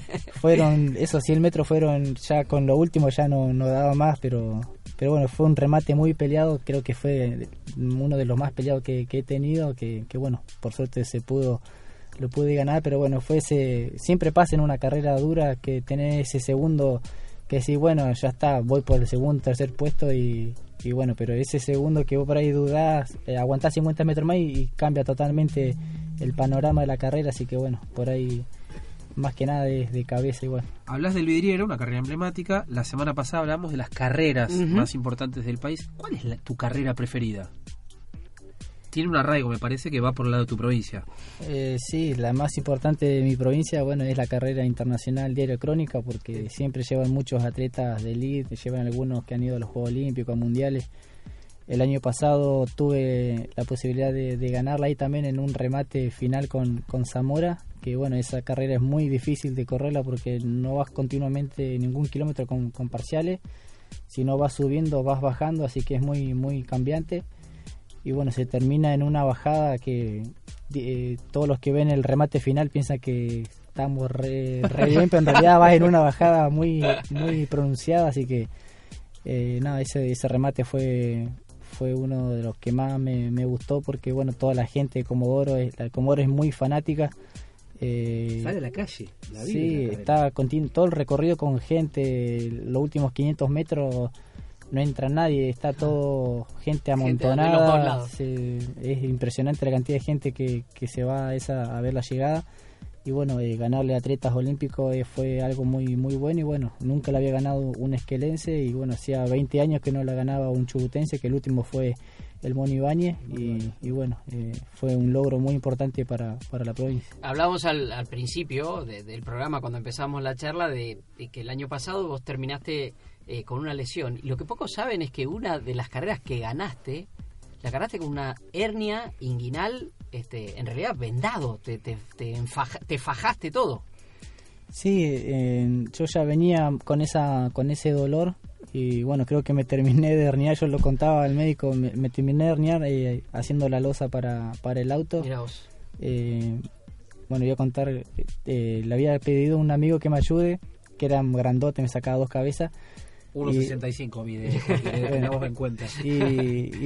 [laughs] fueron, esos 100 metros fueron ya con lo último, ya no, no daba más, pero pero bueno, fue un remate muy peleado, creo que fue uno de los más peleados que, he tenido, que, bueno, por suerte se pudo lo pude ganar, pero bueno, fue ese siempre pasa en una carrera dura que tener ese segundo que sí, bueno, ya está, voy por el segundo, tercer puesto y, bueno, pero ese segundo que vos por ahí dudás, eh, aguantás 50 metros más y cambia totalmente el panorama de la carrera, así que bueno, por ahí más que nada de, de cabeza igual. Hablas del vidriero, una carrera emblemática. La semana pasada hablamos de las carreras más importantes del país. ¿Cuál es la- tu carrera preferida? Tiene un arraigo, me parece, que va por el lado de tu provincia. Eh, sí, la más importante de mi provincia, bueno, es la carrera internacional Diario Crónica, porque siempre llevan muchos atletas de elite, llevan algunos que han ido a los Juegos Olímpicos, a Mundiales. El año pasado tuve la posibilidad de, de ganarla ahí también en un remate final con, con Zamora, que bueno, esa carrera es muy difícil de correrla porque no vas continuamente ningún kilómetro con, con parciales, sino vas subiendo, vas bajando, así que es muy, muy cambiante y bueno, se termina en una bajada que eh, todos los que ven el remate final piensan que estamos re, re bien, pero en realidad vas en una bajada muy muy pronunciada, así que eh, nada, ese, ese remate fue fue uno de los que más me, me gustó porque bueno, toda la gente de Comodoro, es- la de Comodoro es muy fanática. Eh, Sale a la calle. La vive Sí, la está continu- todo el recorrido con gente, los últimos 500 metros no entra nadie, está todo gente amontonada, se- es impresionante la cantidad de gente que, que se va a, esa, a ver la llegada. Y bueno, eh, ganarle a atletas olímpicos eh, fue algo muy muy bueno y bueno, nunca le había ganado un esquelense y bueno, hacía 20 años que no la ganaba un chubutense, que el último fue el Moni Ibáñez y, y bueno, eh, fue un logro muy importante para, para la provincia. Hablamos al, al principio de- del programa, cuando empezamos la charla, de, de que el año pasado vos terminaste eh, con una lesión. Y lo que pocos saben es que una de las carreras que ganaste, la ganaste con una hernia inguinal, este, en realidad vendado, te, te, te, enfaja- te fajaste todo. Sí, eh, yo ya venía con esa con ese dolor y bueno, creo que me terminé de herniar, yo lo contaba al médico, me, me terminé de herniar eh, haciendo la losa para, para el auto. Eh, bueno, voy a contar, eh, le había pedido a un amigo que me ayude, que era grandote, me sacaba dos cabezas. 1.65 mide, tengamos en cuenta. Y,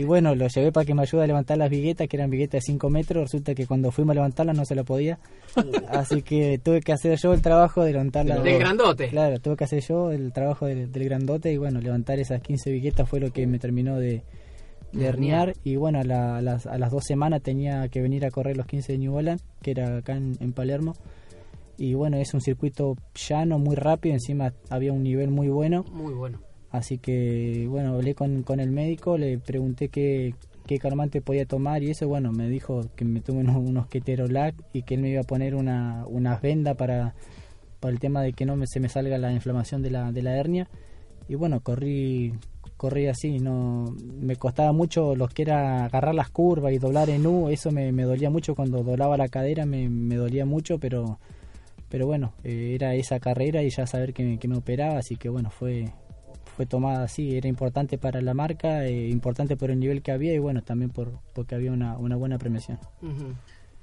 y bueno, lo llevé para que me ayude a levantar las viguetas, que eran viguetas de 5 metros. Resulta que cuando fuimos a levantarlas no se la podía. [laughs] Así que tuve que hacer yo el trabajo de levantarlas. Del grandote. Claro, tuve que hacer yo el trabajo del, del grandote. Y bueno, levantar esas 15 viguetas fue lo que me terminó de, de herniar. herniar. Y bueno, a, la- a las, a las dos semanas tenía que venir a correr los 15 de New Holland, que era acá en, en Palermo. Y bueno, es un circuito llano, muy rápido. Encima había un nivel muy bueno. Muy bueno. Así que, bueno, hablé con, con el médico, le pregunté qué, qué calmante podía tomar y eso, bueno, me dijo que me tome unos, unos keterolac y que él me iba a poner una, unas vendas para, para el tema de que no me, se me salga la inflamación de la, de la hernia. Y bueno, corrí corrí así, no me costaba mucho lo que era agarrar las curvas y doblar en U, eso me, me dolía mucho cuando doblaba la cadera, me, me dolía mucho, pero pero bueno, eh, era esa carrera y ya saber que me, que me operaba, así que bueno, fue fue tomada así, era importante para la marca, eh, importante por el nivel que había y bueno, también por porque había una, una buena premiación.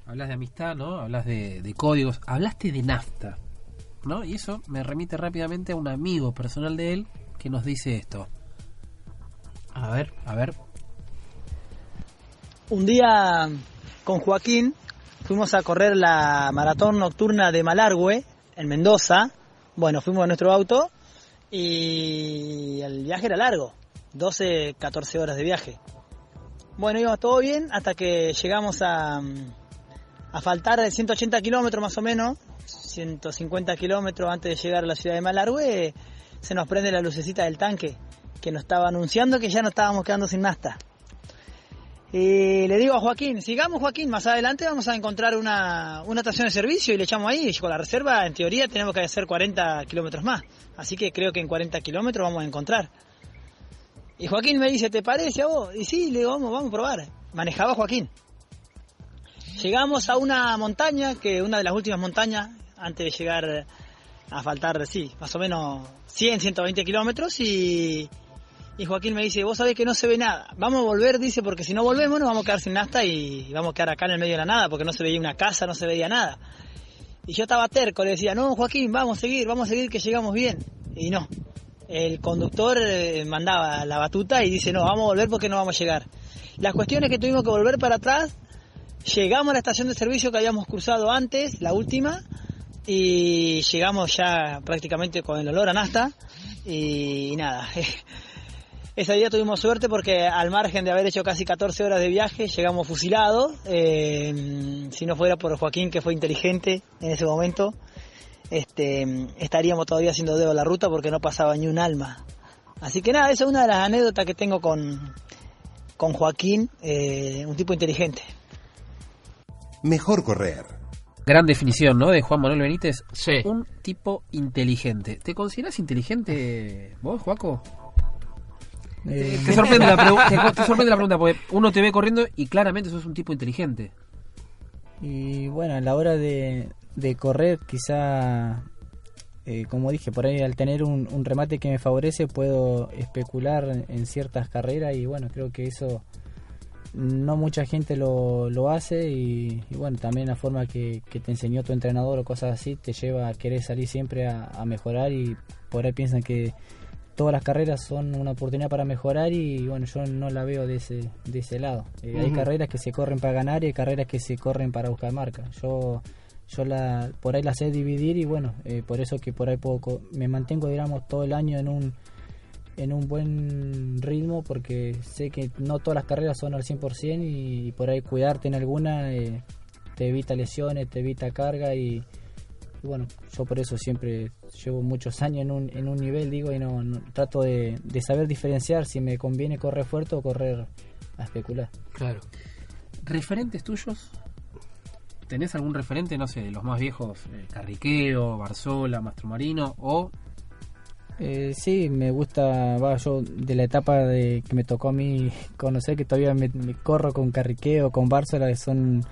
Hablas de amistad, ¿no? Hablas de, de códigos. Hablaste de nafta, ¿no? Y eso me remite rápidamente a un amigo personal de él que nos dice esto. A ver. A ver. Un día con Joaquín fuimos a correr la maratón nocturna de Malargüe en Mendoza. Bueno, fuimos en nuestro auto y el viaje era largo, 12, 14 horas de viaje. Bueno, íbamos todo bien hasta que llegamos a, a faltar de 180 kilómetros más o menos, 150 kilómetros antes de llegar a la ciudad de Malargüe, se nos prende la lucecita del tanque que nos estaba anunciando que ya nos estábamos quedando sin nafta. Y le digo a Joaquín, sigamos Joaquín, más adelante vamos a encontrar una, una estación de servicio y le echamos ahí. Y con la reserva, en teoría, tenemos que hacer 40 kilómetros más. Así que creo que en 40 kilómetros vamos a encontrar. Y Joaquín me dice, ¿te parece a vos? Y sí, le digo, vamos, vamos a probar. Manejaba Joaquín. Llegamos a una montaña, que una de las últimas montañas, antes de llegar a faltar, sí, más o menos 100, 120 kilómetros y... Y Joaquín me dice, vos sabés que no se ve nada. Vamos a volver, dice, porque si no volvemos nos vamos a quedar sin nafta y vamos a quedar acá en el medio de la nada, porque no se veía una casa, no se veía nada. Y yo estaba terco, le decía, no, Joaquín, vamos a seguir, vamos a seguir que llegamos bien. Y no. El conductor eh, mandaba la batuta y dice, no, vamos a volver porque no vamos a llegar. La cuestión es que tuvimos que volver para atrás, llegamos a la estación de servicio que habíamos cruzado antes, la última, y llegamos ya prácticamente con el olor a nafta y nada. [laughs] Ese día tuvimos suerte porque al margen de haber hecho casi 14 horas de viaje, llegamos fusilados. Eh, si no fuera por Joaquín, que fue inteligente en ese momento, este, estaríamos todavía haciendo dedo a la ruta porque no pasaba ni un alma. Así que nada, esa es una de las anécdotas que tengo con, con Joaquín, eh, un tipo inteligente. Mejor correr. Gran definición, ¿no? De Juan Manuel Benítez. Sí. Un tipo inteligente. ¿Te consideras inteligente vos, Juaco? Eh, Te sorprende, la pregu- [laughs] te- te sorprende la pregunta, porque uno te ve corriendo y claramente sos un tipo inteligente. Y bueno, a la hora de, de correr, quizá, eh, como dije, por ahí al tener un, un remate que me favorece, puedo especular en, en ciertas carreras y bueno, creo que eso no mucha gente lo, lo hace y, y bueno, también la forma que, que te enseñó tu entrenador o cosas así te lleva a querer salir siempre a, a mejorar y por ahí piensan que todas las carreras son una oportunidad para mejorar y bueno, yo no la veo de ese, de ese lado. Eh, Hay carreras que se corren para ganar y hay carreras que se corren para buscar marca. Yo yo la por ahí la sé dividir y bueno, eh, por eso que por ahí puedo me mantengo digamos todo el año en un en un buen ritmo porque sé que no todas las carreras son al 100% y, por ahí cuidarte en alguna eh, te evita lesiones, te evita carga y, bueno, yo por eso siempre llevo muchos años en un, en un nivel, digo, y no, no- trato de, de saber diferenciar si me conviene correr fuerte o correr a especular. Claro. ¿Referentes tuyos? ¿Tenés algún referente, no sé, de los más viejos? eh, Carriqueo, Barzola, Mastromarino o Eh, sí, me gusta, va, yo de la etapa de que me tocó a mí conocer que todavía me, corro con Carriqueo, con Bársola, son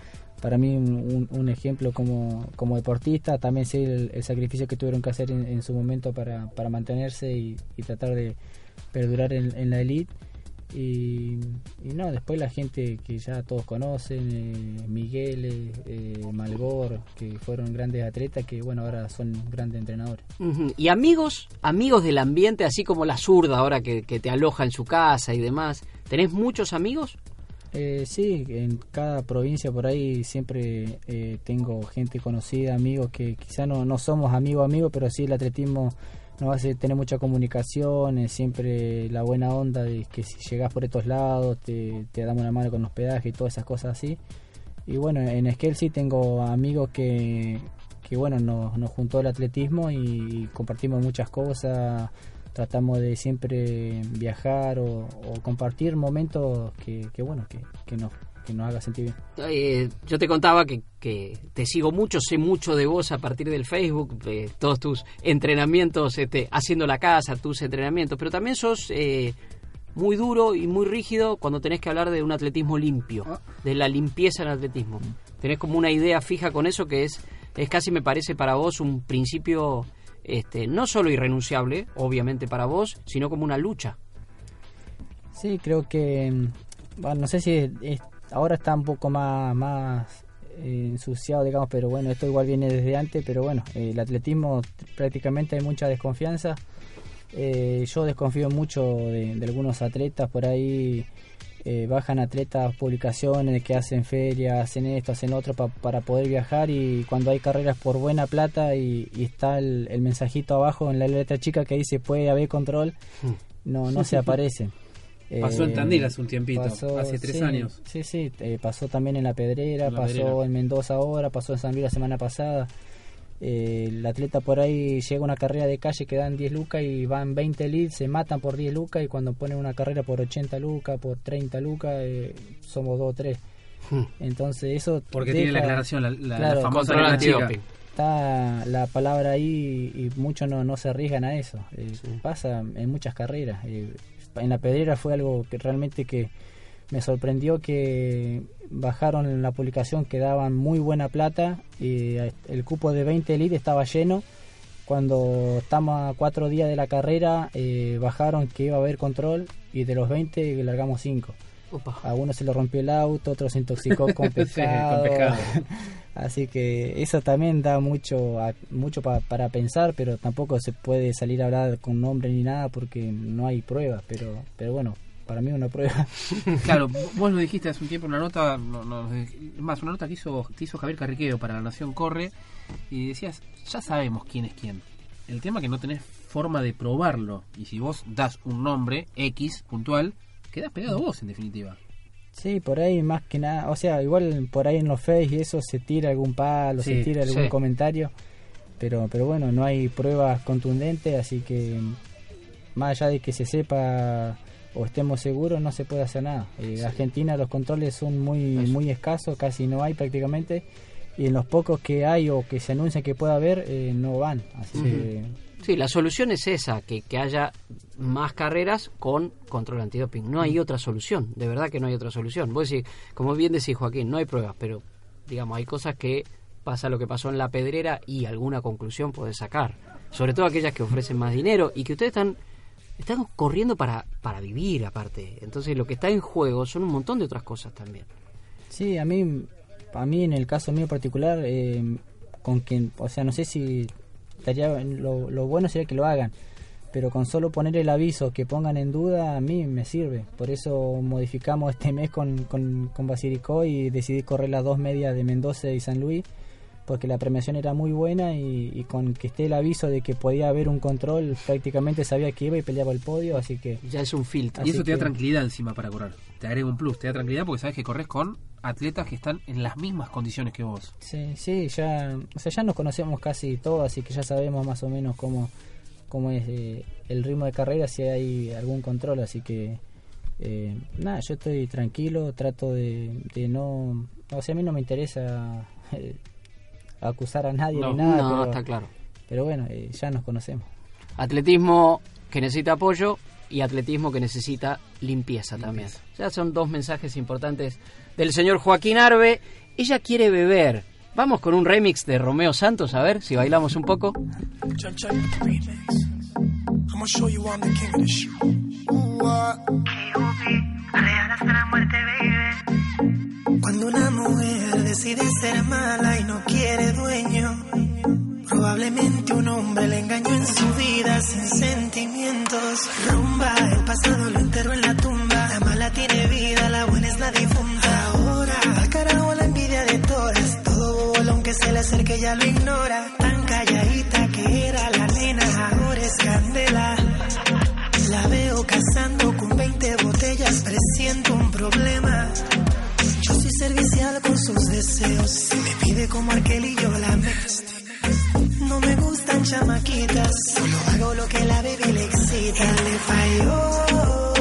para mí un, ejemplo como, como deportista, también sé el, sacrificio que tuvieron que hacer en, su momento para, para mantenerse y, y tratar de perdurar en, en la elite. Y, y no, después la gente que ya todos conocen, eh, Miguel, eh, Malgor, que fueron grandes atletas, que bueno, ahora son grandes entrenadores. Ujú. Y amigos, amigos del ambiente, así como la zurda ahora que, que te aloja en su casa y demás. ¿Tenés muchos amigos? Eh, sí, en cada provincia por ahí siempre eh, tengo gente conocida, amigos que quizá no, no somos amigos amigos, pero sí el atletismo nos hace tener mucha comunicación, siempre la buena onda de que si llegas por estos lados te, te damos una mano con hospedaje y todas esas cosas así. Y bueno, en Esquel sí tengo amigos que, que bueno, nos, nos juntó el atletismo y compartimos muchas cosas, tratamos de siempre viajar o, o compartir momentos que, que bueno, que, que, nos, que nos haga sentir bien. Eh, yo te contaba que, que te sigo mucho, sé mucho de vos a partir del Facebook, de todos tus entrenamientos, este, haciendo la casa, tus entrenamientos, pero también sos eh, muy duro y muy rígido cuando tenés que hablar de un atletismo limpio, de la limpieza en el atletismo. Tenés como una idea fija con eso que es, es casi me parece para vos un principio este, no solo irrenunciable, obviamente para vos, sino como una lucha. Sí, creo que, mm, bueno, no sé si es- es- ahora está un poco más, más eh, ensuciado, digamos, pero bueno, esto igual viene desde antes, pero bueno, eh, el atletismo prácticamente hay mucha desconfianza. Eh, yo desconfío mucho de, de algunos atletas por ahí. eh, bajan atletas publicaciones que hacen ferias, hacen esto, hacen otro pa- para poder viajar y cuando hay carreras por buena plata y, y está el, el mensajito abajo en la letra chica que dice puede haber control, no, no se aparecen. Pasó en Eh, Tandil hace un tiempito, hace tres sí, años. Sí, sí, eh, pasó también en La Pedrera, En La pasó Pedrera. en Mendoza ahora, pasó en San Luis la semana pasada. Eh, el atleta por ahí llega a una carrera de calle que dan 10 lucas y van 20 leads, se matan por 10 lucas y cuando ponen una carrera por 80 lucas, por 30 lucas, eh, somos 2 o 3. Entonces eso... Porque tiene la aclaración, la- la- la famosa chica. antidoping. Está la palabra ahí y muchos no, no se arriesgan a eso. Eh, Pasa en muchas carreras. En la pedrera fue algo que realmente que me sorprendió que bajaron la publicación que daban muy buena plata y eh, el cupo de 20 elite estaba lleno. Cuando estamos a cuatro días de la carrera, eh, bajaron que iba a haber control y de los 20 largamos 5. A uno se le rompió el auto, otro se intoxicó con [laughs] Sí, con pescado. [laughs] Así que eso también da mucho mucho pa- para pensar, pero tampoco se puede salir a hablar con nombre ni nada porque no hay pruebas. Pero, pero bueno, para mí una prueba. [laughs] Claro, vos lo dijiste hace un tiempo una nota, no, más, una nota que hizo, que hizo Javier Carriqueo para La Nación Corre, y decías, ya sabemos quién es quién. El tema es que no tenés forma de probarlo, y si vos das un nombre X puntual, quedás pegado vos en definitiva. Sí, por ahí más que nada, o sea, igual por ahí en los face y eso se tira algún palo, Sí, se tira algún sí. comentario, pero pero bueno, no hay pruebas contundentes, así que más allá de que se sepa o estemos seguros, no se puede hacer nada. Eh, Argentina los controles son muy muy escasos, casi no hay prácticamente, y en los pocos que hay o que se anuncia que pueda haber, eh, no van, así que... Sí, la solución es esa, que, que haya más carreras con control antidoping. No hay otra solución, de verdad que no hay otra solución. Vos decís, como bien decís Joaquín, no hay pruebas, pero digamos, hay cosas que pasa lo que pasó en la pedrera y alguna conclusión podés sacar. Sobre todo aquellas que ofrecen más dinero y que ustedes están, están corriendo para, para vivir aparte. Entonces lo que está en juego son un montón de otras cosas también. Sí, a mí, a mí en el caso mío particular, eh, con quien, o sea, no sé si estaría, lo, lo bueno sería que lo hagan, pero con solo poner el aviso que pongan en duda a mí me sirve. Por eso modificamos este mes con, con, con Basilicó y decidí correr las dos medias de Mendoza y San Luis porque la premiación era muy buena y, y con que esté el aviso de que podía haber un control prácticamente sabía que iba y peleaba el podio, así que... Ya es un filtro. Y eso te da que- tranquilidad encima para correr. Te agrega un plus, te da tranquilidad porque sabes que corres con atletas que están en las mismas condiciones que vos. Sí, sí, ya, o sea, ya nos conocemos casi todos, así que ya sabemos más o menos cómo, cómo es eh, el ritmo de carrera, si hay algún control, así que eh, nada, yo estoy tranquilo, trato de, de no, o sea, a mí no me interesa eh, acusar a nadie No, ni nada, no, pero, está claro. pero bueno, eh, ya nos conocemos. Atletismo que necesita apoyo y atletismo que necesita limpieza, también. Ya son dos mensajes importantes del señor Joaquín Arbe. Ella quiere beber. Vamos con un remix de Romeo Santos, a ver si bailamos un poco. Check, check the remix. I'm gonna show you I'm the king of this shit. Ooh. Real hasta la muerte, baby. Cuando una mujer decide ser mala y no quiere dueño, probablemente un hombre le engañó en su vida sin sentimientos. Rumba, el pasado lo enterró en la tumba. La mala tiene vida, la buena es la difunta. Ahora, al carajo la envidia de todas. Todo bolón que se le acerque ya lo ignora. Tan calladita que era la nena, ahora es candela. La veo cazando con 20 botellas, presiento un problema. Yo soy servicial con sus deseos. Si me pide como aquel y yo la mezclo. Chamaquitas, hago lo que la baby le excita. Le falló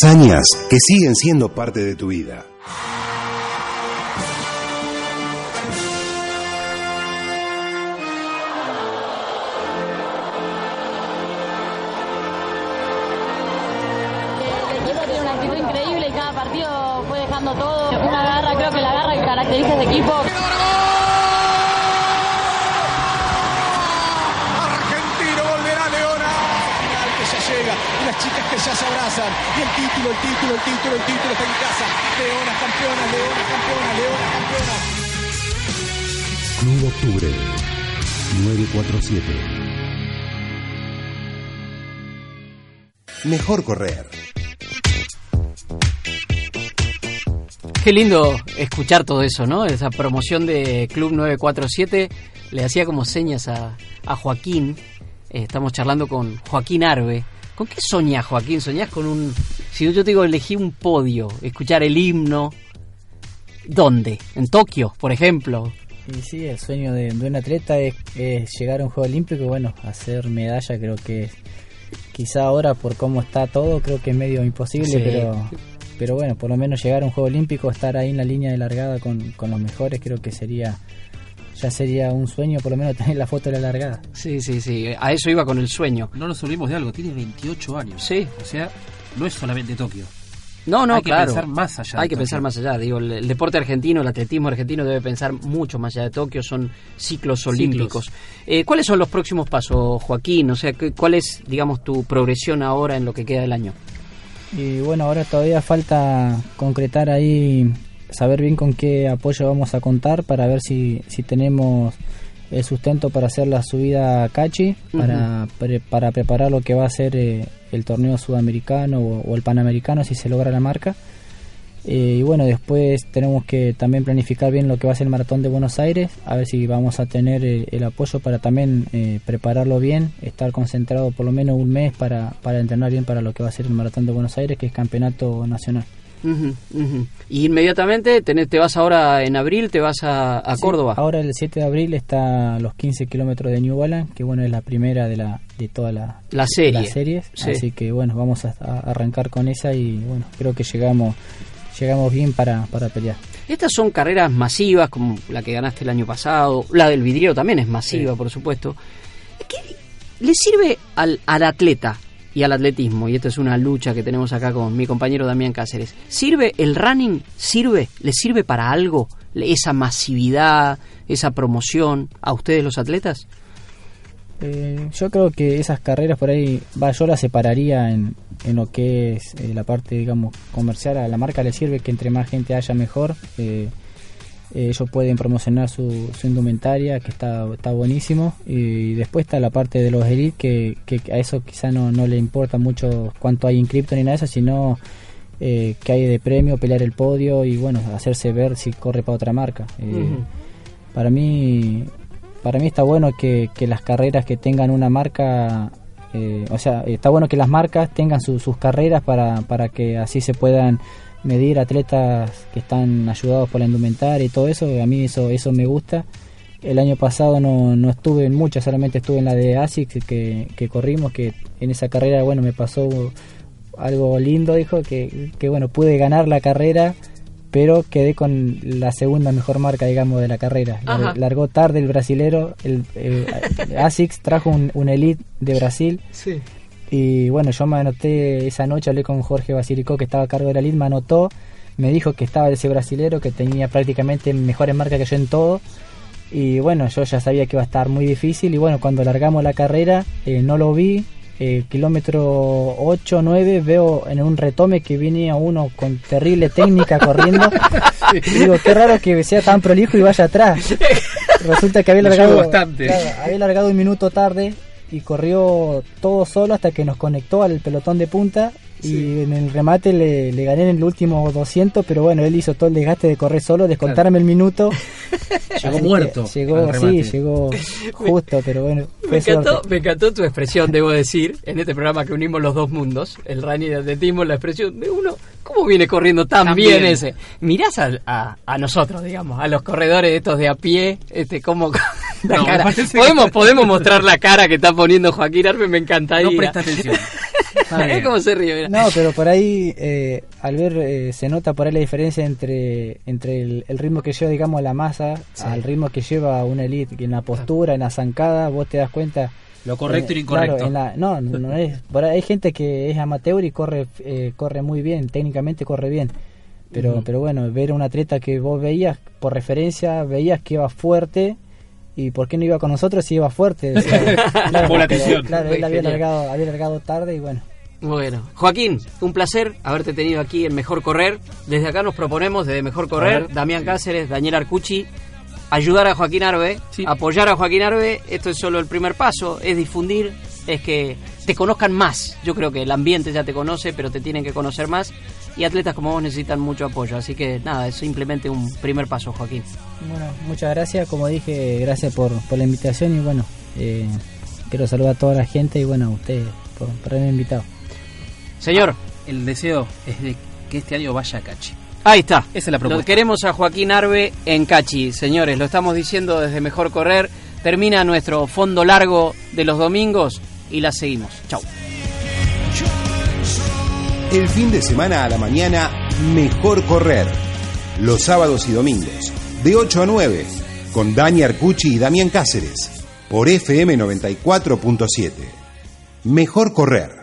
Hazañas que siguen siendo parte de tu vida. Título, el título, el título, el título está en casa. Leonas campeonas, leonas campeonas, leonas campeonas. Club Octubre 947. Mejor correr. Qué lindo escuchar todo eso, ¿no? Esa promoción de Club 947. Le hacía como señas a, a Joaquín. Eh, estamos charlando con Joaquín Arbe. ¿Con qué soñás, Joaquín? ¿Soñás con un... Si yo te digo elegí un podio, escuchar el himno... ¿Dónde? ¿En Tokio, por ejemplo? Y sí, el sueño de, de un atleta es, es llegar a un Juego Olímpico bueno, hacer medalla creo que es- quizá ahora por cómo está todo creo que es medio imposible, Sí. pero pero bueno, por lo menos llegar a un Juego Olímpico, estar ahí en la línea de largada con, con los mejores creo que sería ya sería un sueño por lo menos [laughs] tener la foto de la largada. Sí, sí, sí. A eso iba con el sueño. No nos olvidemos de algo, tiene 28 años. Sí. O sea, no es solamente Tokio. No, no, Hay que claro. pensar más allá de Hay que Tokio. pensar más allá. Digo, el, el deporte argentino, el atletismo argentino debe pensar mucho más allá de Tokio. Son ciclos olímpicos. Eh, ¿Cuáles son los próximos pasos, Joaquín? O sea, ¿qué- ¿cuál es, digamos, tu progresión ahora en lo que queda del año? Y bueno, ahora todavía falta concretar ahí, saber bien con qué apoyo vamos a contar para ver si, si tenemos el sustento para hacer la subida a Cachi, para, pre- para preparar lo que va a ser eh, el torneo sudamericano o, o el panamericano si se logra la marca. Eh, y bueno, después tenemos que también planificar bien lo que va a ser el maratón de Buenos Aires, a ver si vamos a tener eh, el apoyo para también eh, prepararlo bien, estar concentrado por lo menos un mes para, para entrenar bien para lo que va a ser el maratón de Buenos Aires, que es campeonato nacional. Y inmediatamente tenés- te vas ahora en abril, te vas a, a Sí, Córdoba. Ahora el 7 de abril está a los 15 kilómetros de New Balance, que bueno, es la primera de la de toda la, La serie. las series. Sí. Así que bueno, vamos a, a arrancar con esa y bueno, creo que llegamos llegamos bien para, para pelear. Estas son carreras masivas, como la que ganaste el año pasado. La del vidriero también es masiva, por supuesto. ¿Qué le sirve al, al atleta y al atletismo? Y esta es una lucha que tenemos acá con mi compañero Damián Cáceres. ¿Sirve el running? ¿Sirve? ¿Le sirve para algo? Esa masividad, esa promoción a ustedes los atletas? Eh, yo creo que esas carreras por ahí, va, yo las separaría en, en lo que es eh, la parte, digamos, comercial. A la marca le sirve que entre más gente haya mejor. Eh, ellos pueden promocionar su, su indumentaria, que está, está buenísimo. Y después está la parte de los elite, que, que a eso quizá no, no le importa mucho cuánto hay en cripto ni nada de eso, sino eh, que hay de premio, pelear el podio y bueno, hacerse ver si corre para otra marca. Eh, para mí para mí está bueno que, que las carreras que tengan una marca eh, o sea está bueno que las marcas tengan su- sus carreras para, para que así se puedan medir atletas que están ayudados por la indumentaria y todo eso a mí eso eso me gusta el año pasado no, no estuve en muchas solamente estuve en la de ASICS que, que corrimos que en esa carrera bueno me pasó algo lindo dijo que, que bueno pude ganar la carrera pero quedé con la segunda mejor marca digamos de la carrera Ajá. largó tarde el brasilero el, eh, [laughs] ASICS trajo un, un elite de Brasil Sí. Y bueno yo me anoté esa noche hablé con Jorge Basilicó que estaba a cargo de la elite me anotó me dijo que estaba ese brasilero que tenía prácticamente mejores marcas que yo en todo y bueno, yo ya sabía que iba a estar muy difícil y bueno, cuando largamos la carrera eh, no lo vi. eh, kilómetro 8, 9, veo en un retome que venía uno con terrible técnica [laughs] corriendo. Y digo, qué raro que sea tan prolijo y vaya atrás. [laughs] Resulta que había largado, bastante. claro, había largado un minuto tarde y corrió todo solo hasta que nos conectó al pelotón de punta y en el remate le, le gané en el último 200, pero bueno, él hizo todo el desgaste de correr solo, descontarme el minuto. [laughs] Llegó muerto Llegó, sí, llegó [laughs] justo, pero bueno, Me encantó, suerte. me encantó tu expresión, debo decir, en este programa que unimos los dos mundos, el running y el atletismo, la expresión de uno, ¿cómo viene corriendo tan, Tan bien, bien. ese? Mirás a, a, a nosotros, digamos, a los corredores estos de a pie, este, cómo... la No, cara. ¿Podemos, que- [laughs] podemos mostrar la cara que está poniendo Joaquín Arbe, me encantaría. No presta atención. [laughs] Está Es bien. como se ríe, mira. No, pero por ahí, eh, al ver, eh, se nota por ahí la diferencia entre, entre el, el ritmo que lleva, digamos, la masa, al ritmo que lleva una elite, que en la postura, en la zancada, vos te das cuenta. Lo correcto y lo Eh, claro, incorrecto. en la- no, no es. por ahí hay gente que es amateur y corre, eh, corre muy bien, técnicamente corre bien. Pero, pero bueno, ver a un atleta que vos veías, por referencia, veías que iba fuerte. ¿Y por qué no iba con nosotros si iba fuerte? O sea, [laughs] atención. Claro, él había largado, había largado tarde y bueno. Bueno, Joaquín, un placer haberte tenido aquí en Mejor Correr. Desde acá nos proponemos, desde Mejor Correr, ver. Damián Cáceres, Daniel Arcucci, ayudar a Joaquín Arbe, apoyar a Joaquín Arbe. Esto es solo el primer paso, es difundir, es que te conozcan más. Yo creo que el ambiente ya te conoce, pero te tienen que conocer más. Y atletas como vos necesitan mucho apoyo. Así que nada, es simplemente un primer paso, Joaquín. Bueno, muchas gracias, como dije, gracias por, por la invitación y bueno, eh, quiero saludar a toda la gente y bueno, a ustedes por, por haberme invitado. Señor. El deseo es de que este año vaya a Cachi. Ahí está. Esa es la propuesta. Lo queremos a Joaquín Arbe en Cachi, señores. Lo estamos diciendo desde Mejor Correr. Termina nuestro fondo largo de los domingos y la seguimos. Chau. El fin de semana a la mañana, mejor correr. Los sábados y domingos, de 8 a 9, con Dani Arcucci y Damián Cáceres, por FM 94.7. Mejor correr.